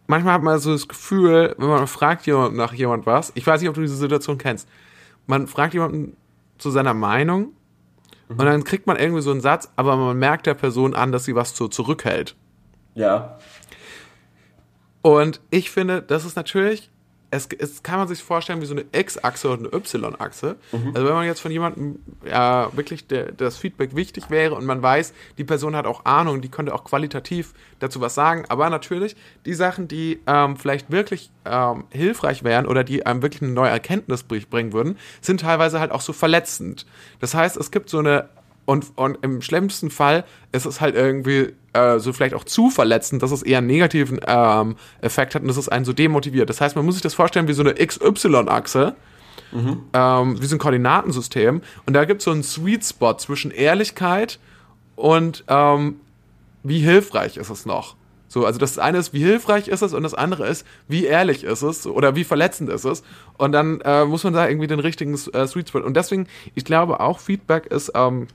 manchmal hat man so das Gefühl, wenn man fragt jemand nach jemand was, ich weiß nicht, ob du diese Situation kennst, man fragt jemanden zu seiner Meinung und dann kriegt man irgendwie so einen Satz, aber man merkt der Person an, dass sie was so zurückhält. Ja. Und ich finde, das ist natürlich es, es kann man sich vorstellen wie so eine X-Achse und eine Y-Achse. Also wenn man jetzt von jemandem ja wirklich der, das Feedback wichtig wäre und man weiß, die Person hat auch Ahnung, die könnte auch qualitativ dazu was sagen. Aber natürlich die Sachen, die ähm, vielleicht wirklich ähm, hilfreich wären oder die einem wirklich eine neue Erkenntnis br- bringen würden, sind teilweise halt auch so verletzend. Das heißt, es gibt so eine und, und im schlimmsten Fall ist es halt irgendwie äh, so vielleicht auch zu verletzend, dass es eher einen negativen ähm, Effekt hat und dass es einen so demotiviert. Das heißt, man muss sich das vorstellen wie so eine XY-Achse, ähm, wie so ein Koordinatensystem. Und da gibt es so einen Sweet Spot zwischen Ehrlichkeit und ähm, wie hilfreich ist es noch. So, also das eine ist, wie hilfreich ist es und das andere ist, wie ehrlich ist es oder wie verletzend ist es. Und dann äh, muss man da irgendwie den richtigen äh, Sweet Spot. Und deswegen, ich glaube auch, Feedback ist, ähm,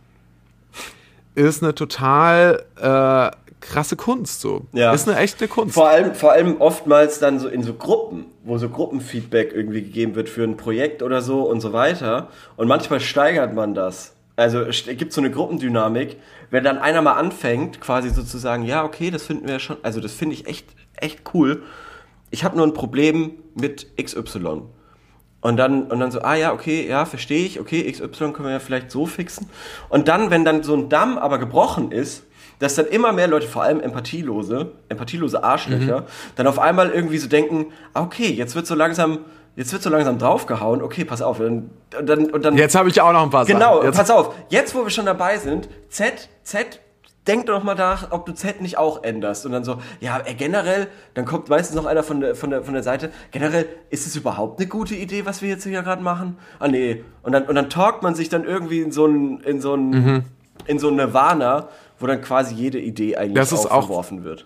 ist eine total äh, krasse Kunst. So. Ja. Ist eine echte Kunst. Vor allem, vor allem oftmals dann so in so Gruppen, wo so Gruppenfeedback irgendwie gegeben wird für ein Projekt oder so und so weiter. Und manchmal steigert man das. Also es gibt so eine Gruppendynamik, wenn dann einer mal anfängt, quasi sozusagen, ja, okay, das finden wir schon, also das finde ich echt, echt cool. Ich habe nur ein Problem mit XY. Und dann, und dann so, ah ja, okay, ja, verstehe ich, okay, XY können wir ja vielleicht so fixen. Und dann, wenn dann so ein Damm aber gebrochen ist, dass dann immer mehr Leute, vor allem empathielose, empathielose Arschlöcher, dann auf einmal irgendwie so denken, ah, okay, jetzt wird so langsam, jetzt wird so langsam draufgehauen, okay, pass auf, und dann, und dann Jetzt habe ich auch noch ein paar Genau, Sachen. Jetzt, pass auf. Jetzt, wo wir schon dabei sind, Z, Z, denk doch mal nach, ob du Z nicht auch änderst. Und dann so, ja, äh, generell, dann kommt meistens noch einer von der, von der, von der Seite, generell, ist es überhaupt eine gute Idee, was wir jetzt hier gerade machen? Ah, nee. Und dann, und dann talkt man sich dann irgendwie in so ein, in so ein, Mhm. in so ein Nirvana, wo dann quasi jede Idee eigentlich Das ist auch- wird.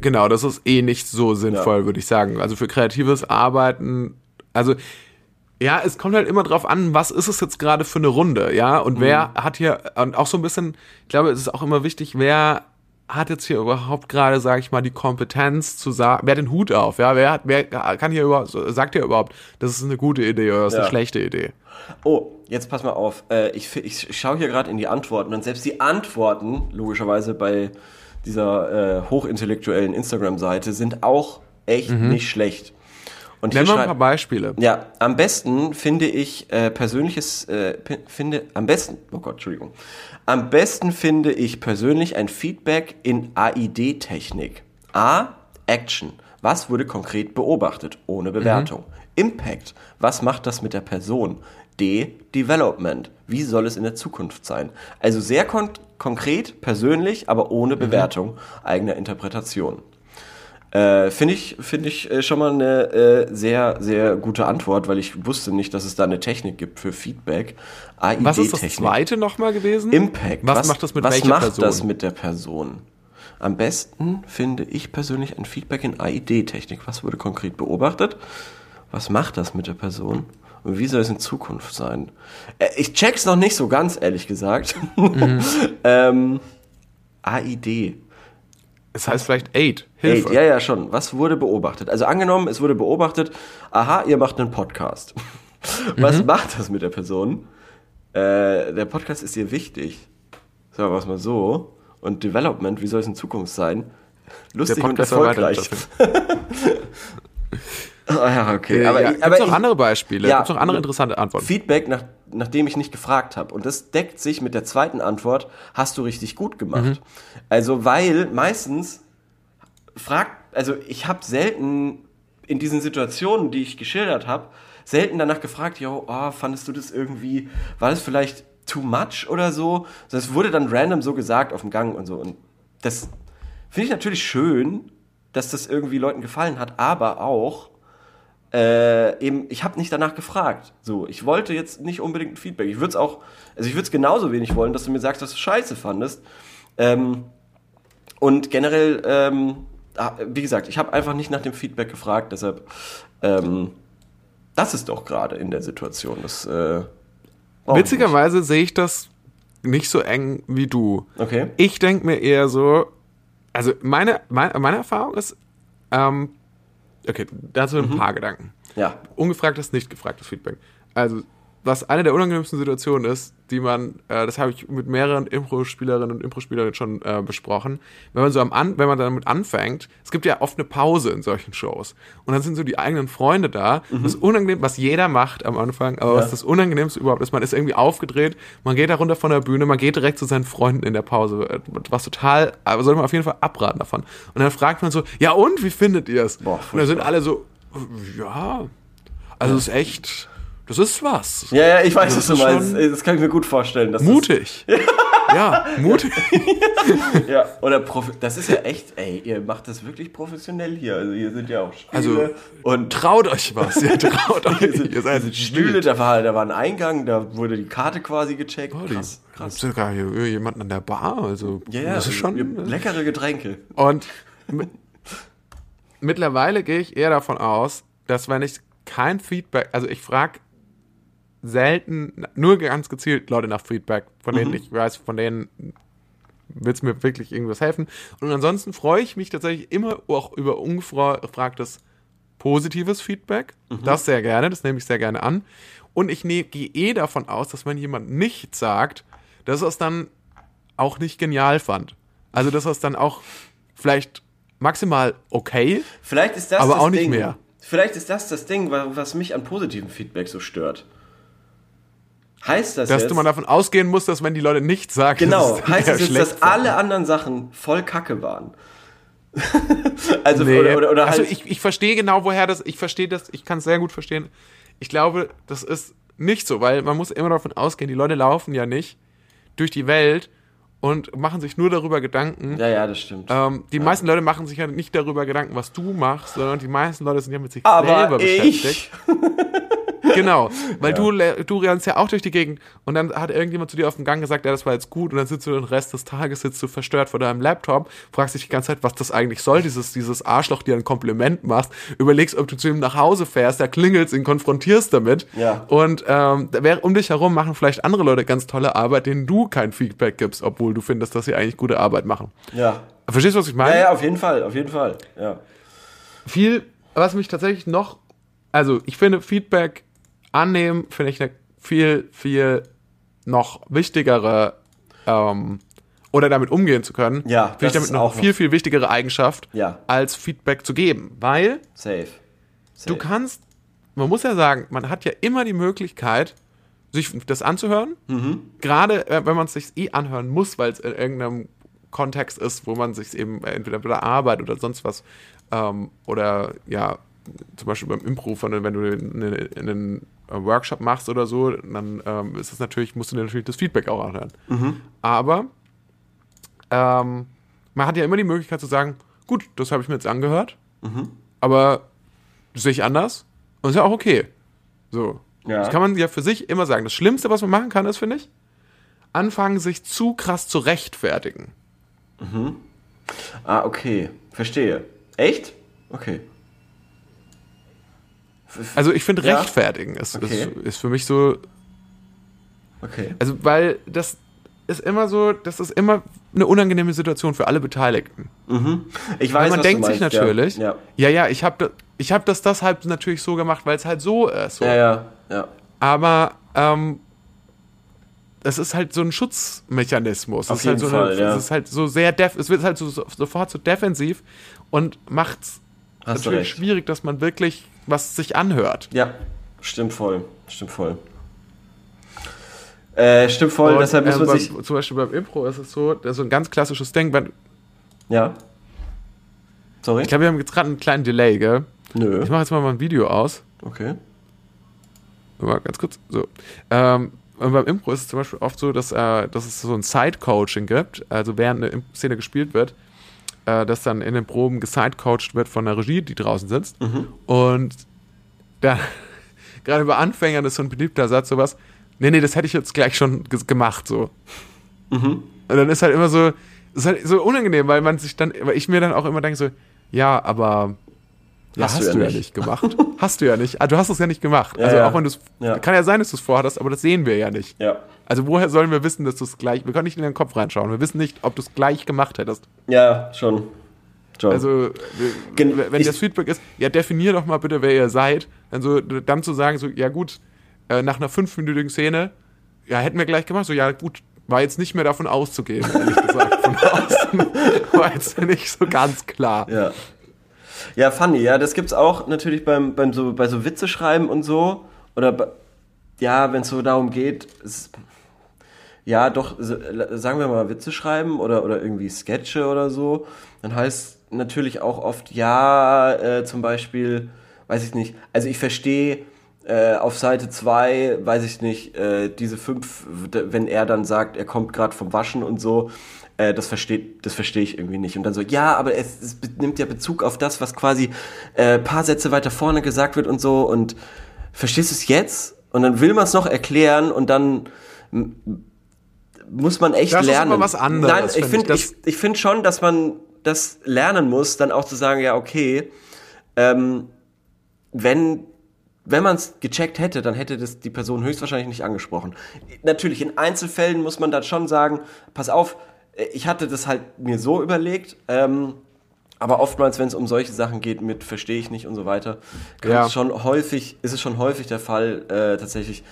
Genau, das ist eh nicht so sinnvoll, würde ich sagen. Also für kreatives Arbeiten, also ja, es kommt halt immer drauf an, was ist es jetzt gerade für eine Runde, ja? Und wer hat hier, und auch so ein bisschen, ich glaube, es ist auch immer wichtig, wer hat jetzt hier überhaupt gerade, sage ich mal, die Kompetenz zu sagen, wer hat den Hut auf, ja? Wer hat, wer kann hier überhaupt, sagt hier überhaupt, das ist eine gute Idee oder das ist Ja. eine schlechte Idee? Oh, jetzt pass mal auf. Äh, ich ich schaue hier gerade in die Antworten und selbst die Antworten, logischerweise bei dieser äh, hochintellektuellen Instagram-Seite, sind auch echt nicht schlecht. Und Nenn mal ein paar Beispiele. ja, am besten finde ich äh, persönliches, äh, finde, am besten, oh Gott, Entschuldigung. Am besten finde ich persönlich ein Feedback in AID-Technik. A, Action. Was wurde konkret beobachtet, ohne Bewertung? Impact. Was macht das mit der Person? D, Development. Wie soll es in der Zukunft sein? Also sehr kon konkret, persönlich, aber ohne Bewertung eigener Interpretation. Äh, Finde ich, find ich äh, schon mal eine äh, sehr, sehr gute Antwort, weil ich wusste nicht, dass es da eine Technik gibt für Feedback. Was ist das zweite nochmal gewesen? Impact. Was, macht das mit was macht Person? das mit der Person? Am besten finde ich persönlich ein Feedback in AID-Technik. Was wurde konkret beobachtet? Was macht das mit der Person? Und wie soll es in Zukunft sein? Äh, ich check's noch nicht so ganz, ehrlich gesagt. Mhm. ähm, AID. es heißt vielleicht Aid, Hilfe. Ey, ja, ja, schon. Was wurde beobachtet? Also angenommen, es wurde beobachtet, aha, ihr macht einen Podcast. Was macht das mit der Person? Äh, der Podcast ist ihr wichtig. Sagen wir es mal so. Und Development, wie soll es in Zukunft sein? Lustig und erfolgreich. Ah, ja, okay. Äh, aber ja, ich, gibt's aber noch ich, andere Beispiele? Ja. Gibt's noch andere interessante Antworten? Feedback, nach, nachdem ich nicht gefragt habe. Und das deckt sich mit der zweiten Antwort, hast du richtig gut gemacht. Mhm. Also, weil meistens fragt, also ich habe selten in diesen Situationen, die ich geschildert habe, selten danach gefragt, yo, oh, fandest du das irgendwie, war das vielleicht too much oder so? Das wurde dann random so gesagt auf dem Gang und so. Und das finde ich natürlich schön, dass das irgendwie Leuten gefallen hat, aber auch, äh, eben, ich habe nicht danach gefragt. So, ich wollte jetzt nicht unbedingt ein Feedback. Ich würde es auch, also ich würde es genauso wenig wollen, dass du mir sagst, dass du Scheiße fandest. Ähm, und generell, ähm, wie gesagt, ich habe einfach nicht nach dem Feedback gefragt, deshalb, ähm, das ist doch gerade in der Situation. Das, äh, Witzigerweise sehe ich das nicht so eng wie du. nicht. Okay. Ich denke mir eher so, also meine, meine, meine Erfahrung ist, ähm, okay, dazu Mhm. ein paar Gedanken. Ja. Ungefragtes, nicht gefragtes Feedback. Also, was eine der unangenehmsten Situationen ist, die man, äh, das habe ich mit mehreren Impro-Spielerinnen und Impro-Spielern schon äh, besprochen, wenn man so am An wenn man damit anfängt, es gibt ja oft eine Pause in solchen Shows und dann sind so die eigenen Freunde da, mhm. das ist unangenehm, was jeder macht am Anfang, aber ja. was das Unangenehmste überhaupt ist, man ist irgendwie aufgedreht, man geht da runter von der Bühne, man geht direkt zu seinen Freunden in der Pause, äh, was total, aber sollte man auf jeden Fall abraten davon. Und dann fragt man so, ja und, wie findet ihr es? Und dann sind alle so, ja, also es ist echt das ist was. Ja, ja, ich weiß, was du meinst. Das kann ich mir gut vorstellen. mutig. Das ja, mutig. ja, oder Profi das ist ja echt, ey, ihr macht das wirklich professionell hier. Also hier sind ja auch Stühle. Also, und traut euch was. Ihr traut euch. ihr seid Stühle, da war, da war ein Eingang, da wurde die Karte quasi gecheckt. Oh, krass, krass. Es sogar hier jemanden an der Bar. Also, ja, ja, das ist schon. Leckere Getränke. Und mittlerweile gehe ich eher davon aus, dass wenn ich kein Feedback, also ich frage selten, nur ganz gezielt Leute nach Feedback, von denen mhm. ich weiß, von denen wird es mir wirklich irgendwas helfen. Und ansonsten freue ich mich tatsächlich immer auch über ungefragtes positives Feedback. Mhm. Das sehr gerne, das nehme ich sehr gerne an. Und ich ne, gehe eh davon aus, dass wenn jemand nichts sagt, dass er es dann auch nicht genial fand. Also, dass er es dann auch vielleicht maximal okay, vielleicht ist das aber das auch nicht Ding. mehr. Vielleicht ist das das Ding, was mich an positivem Feedback so stört. Heißt das dass jetzt, du mal davon ausgehen musst, dass wenn die Leute nichts sagen, genau, das heißt das jetzt, dass alle anderen Sachen voll Kacke waren? also nee. oder, oder, oder also halt ich, ich verstehe genau, woher das. Ich verstehe das. Ich kann es sehr gut verstehen. Ich glaube, das ist nicht so, weil man muss immer davon ausgehen, die Leute laufen ja nicht durch die Welt und machen sich nur darüber Gedanken. Ja, ja, das stimmt. Ähm, die ja. meisten Leute machen sich ja nicht darüber Gedanken, was du machst, sondern die meisten Leute sind ja mit sich Aber selber ich. beschäftigt. Genau, weil ja. du, du rennst ja auch durch die Gegend und dann hat irgendjemand zu dir auf dem Gang gesagt, ja, das war jetzt gut und dann sitzt du den Rest des Tages sitzt du verstört vor deinem Laptop, fragst dich die ganze Zeit, was das eigentlich soll, dieses, dieses Arschloch dir ein Kompliment machst, überlegst, ob du zu ihm nach Hause fährst, da klingelst, ihn konfrontierst damit ja. und ähm, um dich herum machen vielleicht andere Leute ganz tolle Arbeit, denen du kein Feedback gibst, obwohl du findest, dass sie eigentlich gute Arbeit machen. Ja. Verstehst du, was ich meine? Ja, ja, auf jeden Fall, auf jeden Fall, ja. Viel, was mich tatsächlich noch, also ich finde Feedback annehmen, finde ich eine viel, viel noch wichtigere ähm, oder damit umgehen zu können, ja, finde ich damit noch viel, viel wichtigere Eigenschaft, ja. als Feedback zu geben. Weil Safe. Safe. du kannst, man muss ja sagen, man hat ja immer die Möglichkeit, sich das anzuhören. Mhm. Gerade äh, wenn man es sich eh anhören muss, weil es in irgendeinem Kontext ist, wo man sich eben entweder bei der Arbeit oder sonst was ähm, oder ja, zum Beispiel beim Impro, wenn du in einen Workshop machst oder so, dann ähm, ist es natürlich, musst du dir natürlich das Feedback auch anhören. Mhm. Aber ähm, man hat ja immer die Möglichkeit zu sagen, gut, das habe ich mir jetzt angehört, mhm. aber das sehe ich anders und ist ja auch okay. So. Ja. Das kann man ja für sich immer sagen. Das Schlimmste, was man machen kann, ist, finde ich, anfangen, sich zu krass zu rechtfertigen. Mhm. Ah, okay. Verstehe. Echt? Okay. Also ich finde, ja? rechtfertigen ist, okay. ist, ist für mich so. Okay. Also, weil das ist immer so, das ist immer eine unangenehme Situation für alle Beteiligten. Mhm. Ich weiß, weil man denkt sich natürlich, ja, ja, ja, ich habe ich hab das deshalb natürlich so gemacht, weil es halt so ist. So. Ja, ja, ja. Aber ähm, es ist halt so ein Schutzmechanismus. Auf es jeden ist halt Fall, so eine, ja. Es ist halt so sehr def es wird halt so, sofort so defensiv und macht's Hast natürlich schwierig, dass man wirklich was sich anhört. Ja, stimmt voll. Stimmt voll. Äh, stimmt voll, und, deshalb muss man beim, sich. Zum Beispiel beim Impro ist es so, das ist so ein ganz klassisches Ding. Ja. Sorry? Ich glaube, wir haben jetzt gerade einen kleinen Delay, gell? Nö. Ich mache jetzt mal ein Video aus. Okay. Mal ganz kurz. So. Ähm, und beim Impro ist es zum Beispiel oft so, dass, äh, dass es so ein Side-Coaching gibt, also während eine Szene gespielt wird, äh, dass dann in den Proben gesidecoacht wird von der Regie, die draußen sitzt. Mhm. Und da, gerade bei Anfängern ist so ein beliebter Satz sowas, nee, nee, das hätte ich jetzt gleich schon gemacht, so. Mhm. Und dann ist halt immer so, ist halt so unangenehm, weil man sich dann, weil ich mir dann auch immer denke so, ja, aber ja, hast, hast, du, ja, nicht. nicht. gemacht. hast du ja nicht. Ah, du hast es ja nicht gemacht. Ja, also ja. auch wenn du es, Ja. kann ja sein, dass du es vorhattest, aber das sehen wir ja nicht. Ja. Also woher sollen wir wissen, dass du es gleich, wir können nicht in den Kopf reinschauen. Wir wissen nicht, ob du es gleich gemacht hättest. Ja, schon. schon. Also, Gen- wenn ich- das Feedback ist, ja, definier doch mal bitte, wer ihr seid, dann so, dann zu sagen, so, ja gut, äh, nach einer fünfminütigen Szene, ja, hätten wir gleich gemacht, so, ja, gut, war jetzt nicht mehr davon auszugehen, ehrlich gesagt. Von außen war jetzt nicht so ganz klar. Ja. Ja, funny, ja, das gibt's auch natürlich beim, beim so, bei so Witze schreiben und so. Oder bei, ja, wenn es so darum geht, es, ja, doch, sagen wir mal, Witze schreiben oder, oder irgendwie Sketche oder so, dann heißt natürlich auch oft, ja, äh, zum Beispiel, weiß ich nicht, also ich verstehe äh, auf Seite 2, weiß ich nicht, äh, diese fünf, wenn er dann sagt, er kommt gerade vom Waschen und so, äh, das versteht, das verstehe ich irgendwie nicht. Und dann so, ja, aber es, es nimmt ja Bezug auf das, was quasi äh, paar Sätze weiter vorne gesagt wird und so. Und verstehst du es jetzt? Und dann will man es noch erklären und dann muss man echt das lernen. Das ist was anderes. Nein, ich finde ich, ich find schon, dass man das lernen muss, dann auch zu sagen, ja, okay, ähm, wenn wenn man es gecheckt hätte, dann hätte das die Person höchstwahrscheinlich nicht angesprochen. Natürlich, in Einzelfällen muss man dann schon sagen, pass auf, ich hatte das halt mir so überlegt, ähm, aber oftmals, wenn es um solche Sachen geht, mit verstehe ich nicht und so weiter, ja. schon häufig, ist es schon häufig der Fall, äh, tatsächlich,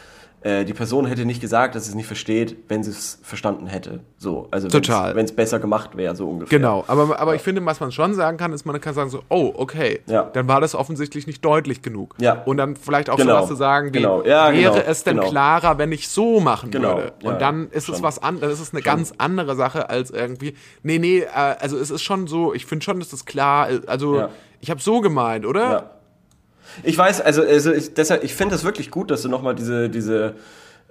äh, die Person hätte nicht gesagt, dass sie es nicht versteht, wenn sie es verstanden hätte. So, also wenn es besser gemacht wäre, so ungefähr. Genau, aber, aber ja. ich finde, was man schon sagen kann, ist, man kann sagen so, oh, okay, ja. dann war das offensichtlich nicht deutlich genug. Ja. Und dann vielleicht auch genau. sowas zu sagen, wie, genau. ja, wäre genau. es denn genau. klarer, wenn ich so machen Genau. würde? Und dann ist es schon. was anderes, ist es eine Schon. ganz andere Sache als irgendwie, nee, nee, äh, also es ist schon so, ich finde schon, dass das klar ist, also ich habe so gemeint, oder? Ja. Ich weiß, also, also ich, deshalb, ich finde es wirklich gut, dass du nochmal diese, diese,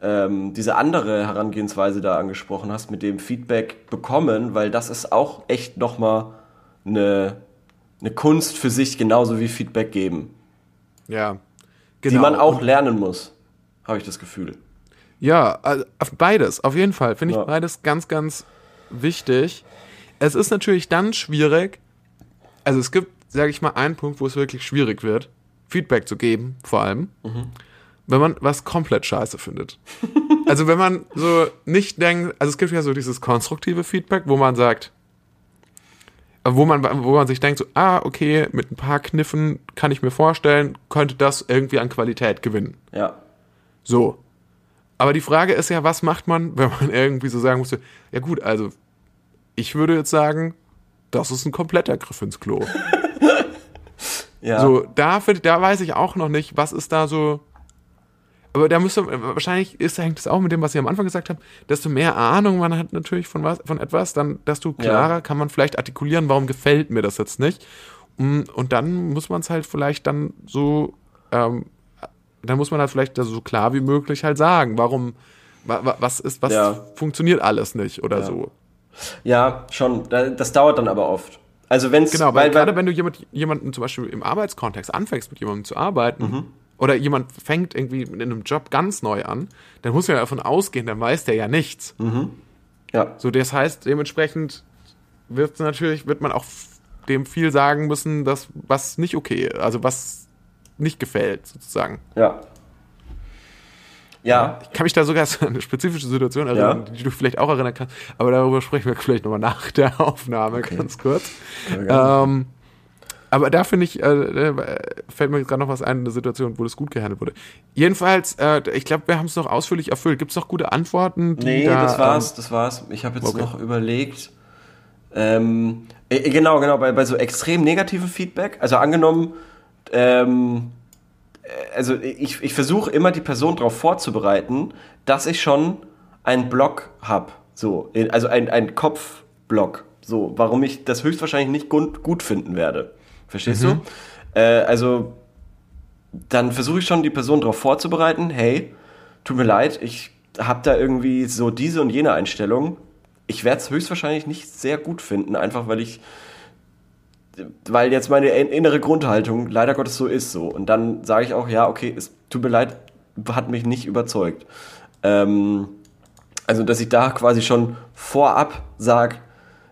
ähm, diese andere Herangehensweise da angesprochen hast, mit dem Feedback bekommen, weil das ist auch echt nochmal eine, eine Kunst für sich, genauso wie Feedback geben, Ja. die Genau. man auch Und- lernen muss, habe ich das Gefühl. Ja, also auf beides, auf jeden Fall. Finde ich Ja. beides ganz, ganz wichtig. Es ist natürlich dann schwierig, also es gibt, sage ich mal, einen Punkt, wo es wirklich schwierig wird, Feedback zu geben, vor allem, wenn man was komplett scheiße findet. also wenn man so nicht denkt, also es gibt ja so dieses konstruktive Feedback, wo man sagt, äh, wo man, wo man sich denkt, so, ah, okay, mit ein paar Kniffen kann ich mir vorstellen, könnte das irgendwie an Qualität gewinnen. Ja. So. Aber die Frage ist ja, was macht man, wenn man irgendwie so sagen musste, ja gut, also ich würde jetzt sagen, das ist ein kompletter Griff ins Klo. Ja. So, da, da weiß ich auch noch nicht, was ist da so. Aber da müsste, wahrscheinlich ist, hängt es auch mit dem, was ich am Anfang gesagt habe, desto mehr Ahnung man hat natürlich von was, von etwas, dann, desto klarer kann man vielleicht artikulieren, warum gefällt mir das jetzt nicht. Mm, Und dann muss man es halt vielleicht dann so, ähm, dann muss man halt vielleicht so klar wie möglich halt sagen, warum, wa, wa, was ist, was Ja. funktioniert alles nicht oder Ja. so. Ja, schon. Da- Das dauert dann aber oft. Also wenn es Genau, weil, gerade wenn du jemand, jemanden zum Beispiel im Arbeitskontext anfängst, mit jemandem zu arbeiten, Mhm. oder jemand fängt irgendwie in einem Job ganz neu an, dann muss man ja davon ausgehen, dann weiß der ja nichts. ja, So, das heißt, dementsprechend wird natürlich, wird man auch dem viel sagen müssen, dass was nicht okay, also was nicht gefällt, sozusagen. ja. Ja, Ich kann mich da sogar an eine spezifische Situation erinnern, Ja. die du vielleicht auch erinnern kannst, aber darüber sprechen wir vielleicht nochmal nach der Aufnahme, ganz kurz. Ähm, aber da finde ich, äh, äh, fällt mir gerade noch was ein, eine Situation, wo das gut gehandelt wurde. Jedenfalls, äh, ich glaube, wir haben es noch ausführlich erfüllt. Gibt es noch gute Antworten? Nee, da, das war's, das war's. Ich habe jetzt okay. noch überlegt. Ähm, äh, genau, genau, bei, bei so extrem negativen Feedback, also angenommen, ähm, äh, also ich, ich versuche immer die Person darauf vorzubereiten, dass ich schon einen Block habe. So, also ein, ein Kopfblock. So, warum ich das höchstwahrscheinlich nicht gut, gut finden werde. Verstehst du? Äh, also, dann versuche ich schon die Person darauf vorzubereiten, hey, tut mir leid, ich habe da irgendwie so diese und jene Einstellung. Ich werde es höchstwahrscheinlich nicht sehr gut finden, einfach weil ich, weil jetzt meine in- innere Grundhaltung leider Gottes so ist so. Und dann sage ich auch, ja, okay, es tut mir leid, hat mich nicht überzeugt. Ähm, also, dass ich da quasi schon vorab sage,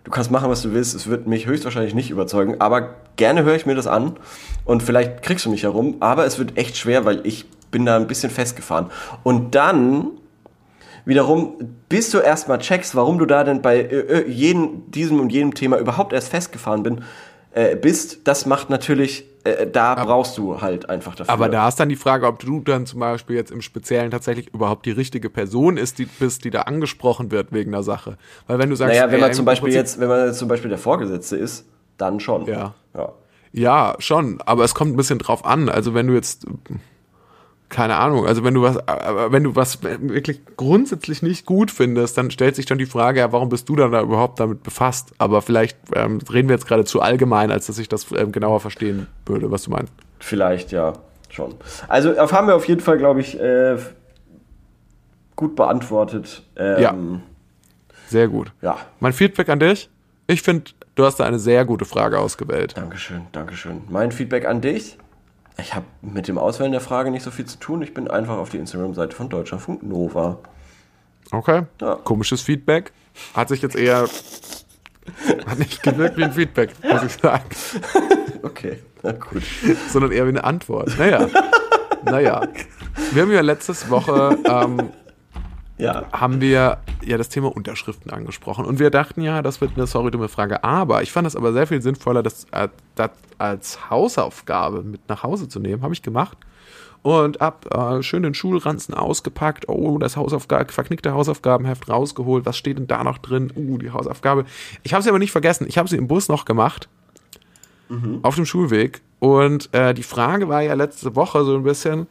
du kannst machen, was du willst, es wird mich höchstwahrscheinlich nicht überzeugen, aber gerne höre ich mir das an und vielleicht kriegst du mich herum, aber es wird echt schwer, weil ich bin da ein bisschen festgefahren. Und dann wiederum, bis du erstmal checkst, warum du da denn bei äh, äh, jedem, diesem und jenem Thema überhaupt erst festgefahren bin, äh, bist, das macht natürlich äh, da brauchst du halt einfach dafür. Aber da ist dann die Frage, ob du dann zum Beispiel jetzt im Speziellen tatsächlich überhaupt die richtige Person ist, die bist, die da angesprochen wird wegen der Sache. Weil wenn du sagst, naja, wenn ey, man im zum Beispiel jetzt, wenn man zum Beispiel der Vorgesetzte ist, dann schon. Ja. ja. Ja, schon, aber es kommt ein bisschen drauf an. Also wenn du jetzt, keine Ahnung, also wenn du was, aber wenn du was wirklich grundsätzlich nicht gut findest, dann stellt sich dann die Frage, ja, warum bist du dann da überhaupt damit befasst? Aber vielleicht ähm, reden wir jetzt gerade zu allgemein, als dass ich das ähm, genauer verstehen würde, was du meinst. Vielleicht, ja, schon. Also haben wir auf jeden Fall, glaube ich, äh, gut beantwortet. Ähm, Ja. Sehr gut. ja. Mein Feedback an dich? Ich finde, du hast da eine sehr gute Frage ausgewählt. Dankeschön, Dankeschön. Mein Feedback an dich. Ich habe mit dem Auswählen der Frage nicht so viel zu tun. Ich bin einfach auf die Instagram-Seite von Deutschlandfunk Nova. Okay. Ja. Komisches Feedback. Hat sich jetzt eher, hat nicht gewirkt wie ein Feedback, muss ich sagen. Okay, na gut. sondern eher wie eine Antwort. Naja, naja. Wir haben ja letztes Woche, ähm, Ja, haben wir ja das Thema Unterschriften angesprochen. Und wir dachten ja, das wird eine sorry dumme Frage, aber ich fand es aber sehr viel sinnvoller, das, äh, das als Hausaufgabe mit nach Hause zu nehmen, habe ich gemacht. Und hab äh, schön den Schulranzen ausgepackt, oh, das Hausaufgabe, verknickte Hausaufgabenheft rausgeholt, was steht denn da noch drin? Uh, die Hausaufgabe. Ich habe sie aber nicht vergessen, ich habe sie im Bus noch gemacht. Auf dem Schulweg. Und äh, die Frage war ja letzte Woche so ein bisschen,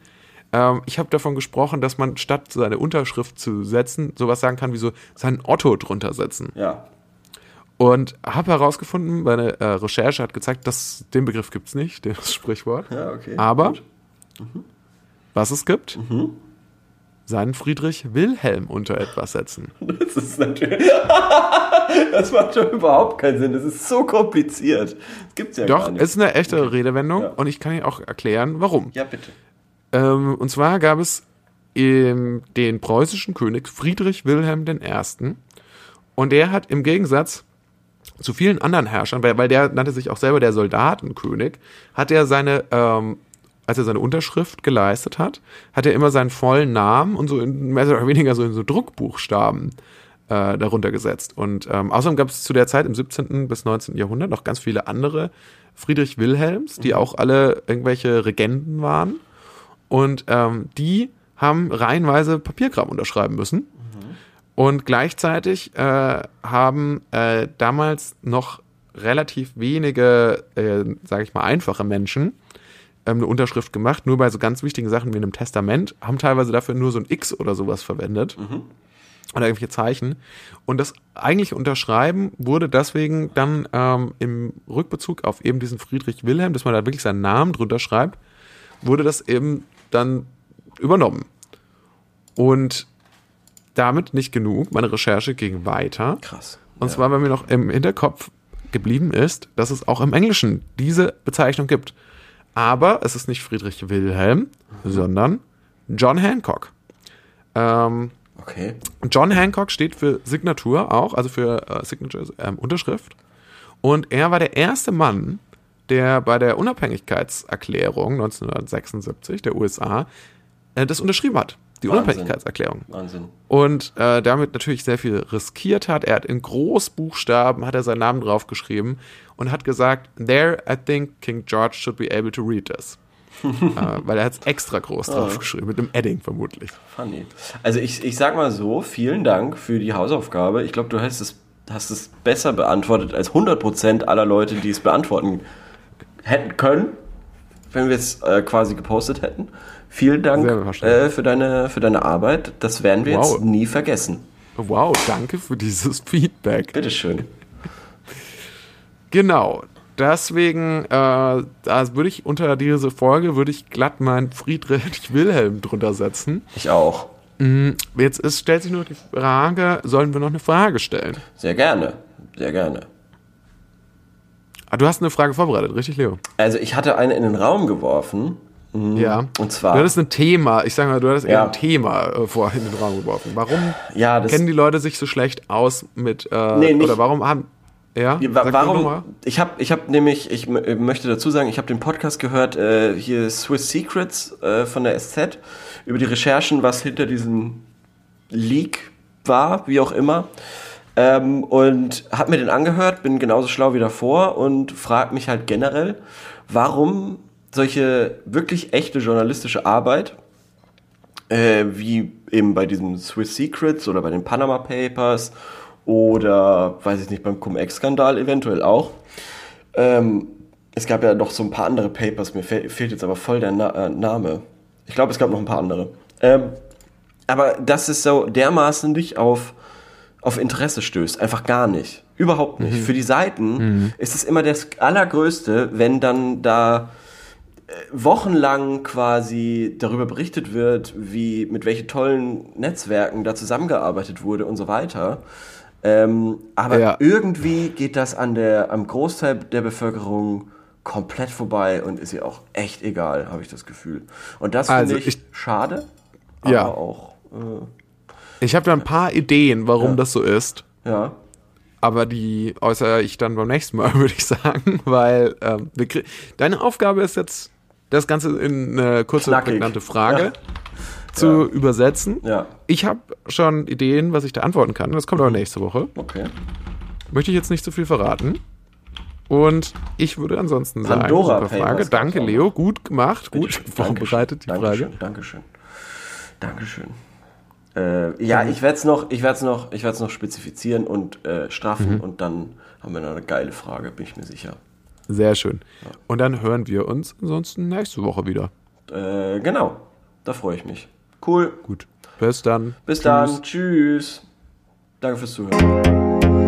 ähm, ich habe davon gesprochen, dass man statt seine Unterschrift zu setzen, sowas sagen kann wie so seinen Otto drunter setzen. ja. Und habe herausgefunden, meine äh, Recherche hat gezeigt, dass den Begriff gibt's nicht, das Sprichwort. Ja, okay. Aber gut. was es gibt, seinen Friedrich Wilhelm unter etwas setzen. Das ist natürlich. das macht doch überhaupt keinen Sinn. Das ist so kompliziert. Das gibt's ja gar Doch, nicht. es ist eine echte Redewendung Ja. und ich kann Ihnen auch erklären, warum. ja, bitte. Ähm, und zwar gab es den preußischen König Friedrich Wilhelm I. Und der hat im Gegensatz zu vielen anderen Herrschern, weil, weil der nannte sich auch selber der Soldatenkönig, hat er seine, ähm, als er seine Unterschrift geleistet hat, hat er immer seinen vollen Namen und so in, mehr oder weniger so in so Druckbuchstaben äh, darunter gesetzt. Und ähm, außerdem gab es zu der Zeit im 17. bis 19. Jahrhundert noch ganz viele andere Friedrich Wilhelms, die auch alle irgendwelche Regenten waren. Und ähm, die haben reihenweise Papierkram unterschreiben müssen. Und gleichzeitig äh, haben äh, damals noch relativ wenige, äh, sage ich mal, einfache Menschen ähm, eine Unterschrift gemacht. Nur bei so ganz wichtigen Sachen wie einem Testament haben teilweise dafür nur so ein X oder sowas verwendet. Oder irgendwelche Zeichen. Und das eigentliche Unterschreiben wurde deswegen dann ähm, im Rückbezug auf eben diesen Friedrich Wilhelm, dass man da wirklich seinen Namen drunter schreibt, wurde das eben dann übernommen. Und damit nicht genug. Meine Recherche ging weiter. Krass. Und zwar, weil mir noch im Hinterkopf geblieben ist, dass es auch im Englischen diese Bezeichnung gibt. Aber es ist nicht Friedrich Wilhelm, sondern John Hancock. Ähm, Okay. John Hancock steht für Signatur auch, also für äh, Signature, ähm, Unterschrift. Und er war der erste Mann, der bei der Unabhängigkeitserklärung 1976 der USA äh, das unterschrieben hat. Die Wahnsinn. Unabhängigkeitserklärung. Wahnsinn. Und äh, damit natürlich sehr viel riskiert hat. Er hat in Großbuchstaben hat er seinen Namen draufgeschrieben und hat gesagt, there I think King George should be able to read this. äh, weil er hat es extra groß draufgeschrieben, mit einem Edding vermutlich. Funny. Also ich, ich sag mal so, vielen Dank für die Hausaufgabe. Ich glaube, du hast es, hast es besser beantwortet als 100% aller Leute, die es beantworten hätten können, wenn wir es äh, quasi gepostet hätten. Vielen Dank äh, für, deine, für deine Arbeit. Das werden wir Wow. jetzt nie vergessen. Wow, danke für dieses Feedback. Bitteschön. Genau. Deswegen, äh, da würde ich unter diese Folge würde ich glatt meinen Friedrich Wilhelm drunter setzen. Ich auch. Jetzt ist, stellt sich nur die Frage, sollen wir noch eine Frage stellen? Sehr gerne. Sehr gerne. Ah, du hast eine Frage vorbereitet, richtig, Leo? Also ich hatte eine in den Raum geworfen. Ja. Mhm. Und zwar- Du hattest ein Thema, ich sage mal, du hattest eher Ja. ein Thema äh, vor in den Raum geworfen. Warum Ja, kennen die Leute sich so schlecht aus mit, äh, Nee, nicht- oder warum haben, ja? Ja, Sag warum? Ich habe ich hab nämlich, ich äh, möchte dazu sagen, ich habe den Podcast gehört, äh, hier Swiss Secrets äh, von der SZ, über die Recherchen, was hinter diesem Leak war, wie auch immer. Ähm, und habe mir den angehört, bin genauso schlau wie davor und frage mich halt generell, warum solche wirklich echte journalistische Arbeit, äh, wie eben bei diesen Swiss Secrets oder bei den Panama Papers oder, weiß ich nicht, beim Cum-Ex-Skandal eventuell auch. Ähm, es gab ja noch so ein paar andere Papers, mir fe fehlt jetzt aber voll der Na äh, Name. Ich glaube, es gab noch ein paar andere. Ähm, aber das ist so dermaßen nicht auf, auf Interesse stößt. Einfach gar nicht. Überhaupt nicht. Für die Seiten ist es immer das Allergrößte, wenn dann da äh, wochenlang quasi darüber berichtet wird, wie mit welchen tollen Netzwerken da zusammengearbeitet wurde und so weiter. Ähm, aber Ja. irgendwie geht das an der, am Großteil der Bevölkerung komplett vorbei und ist ihr auch echt egal, habe ich das Gefühl. Und das Also finde ich, ich- schade, aber Ja. auch, äh, Ich habe da ein paar Ideen, warum Ja. das so ist. ja. Aber die äußere ich dann beim nächsten Mal, würde ich sagen, weil ähm, deine Aufgabe ist jetzt, das Ganze in eine kurze, Knackig. prägnante Frage Ja. zu Ja. übersetzen. Ja, Ich habe schon Ideen, was ich da antworten kann. Das kommt aber nächste Woche. okay. Möchte ich jetzt nicht zu viel verraten. Und ich würde ansonsten sagen, Pandora super Frage. Danke. Leo. Gut gemacht, gut Bitteschön. vorbereitet, die Dankeschön. Frage. Dankeschön. Dankeschön. Äh, ja, ich werde es noch, ich werde es noch, ich werde es noch spezifizieren und äh, straffen Mhm. und dann haben wir noch eine geile Frage, bin ich mir sicher. Sehr schön. Und dann hören wir uns ansonsten nächste Woche wieder. Äh, genau, da freue ich mich. Cool. Gut. Bis dann. Bis Tschüss. dann. Tschüss. Danke fürs Zuhören.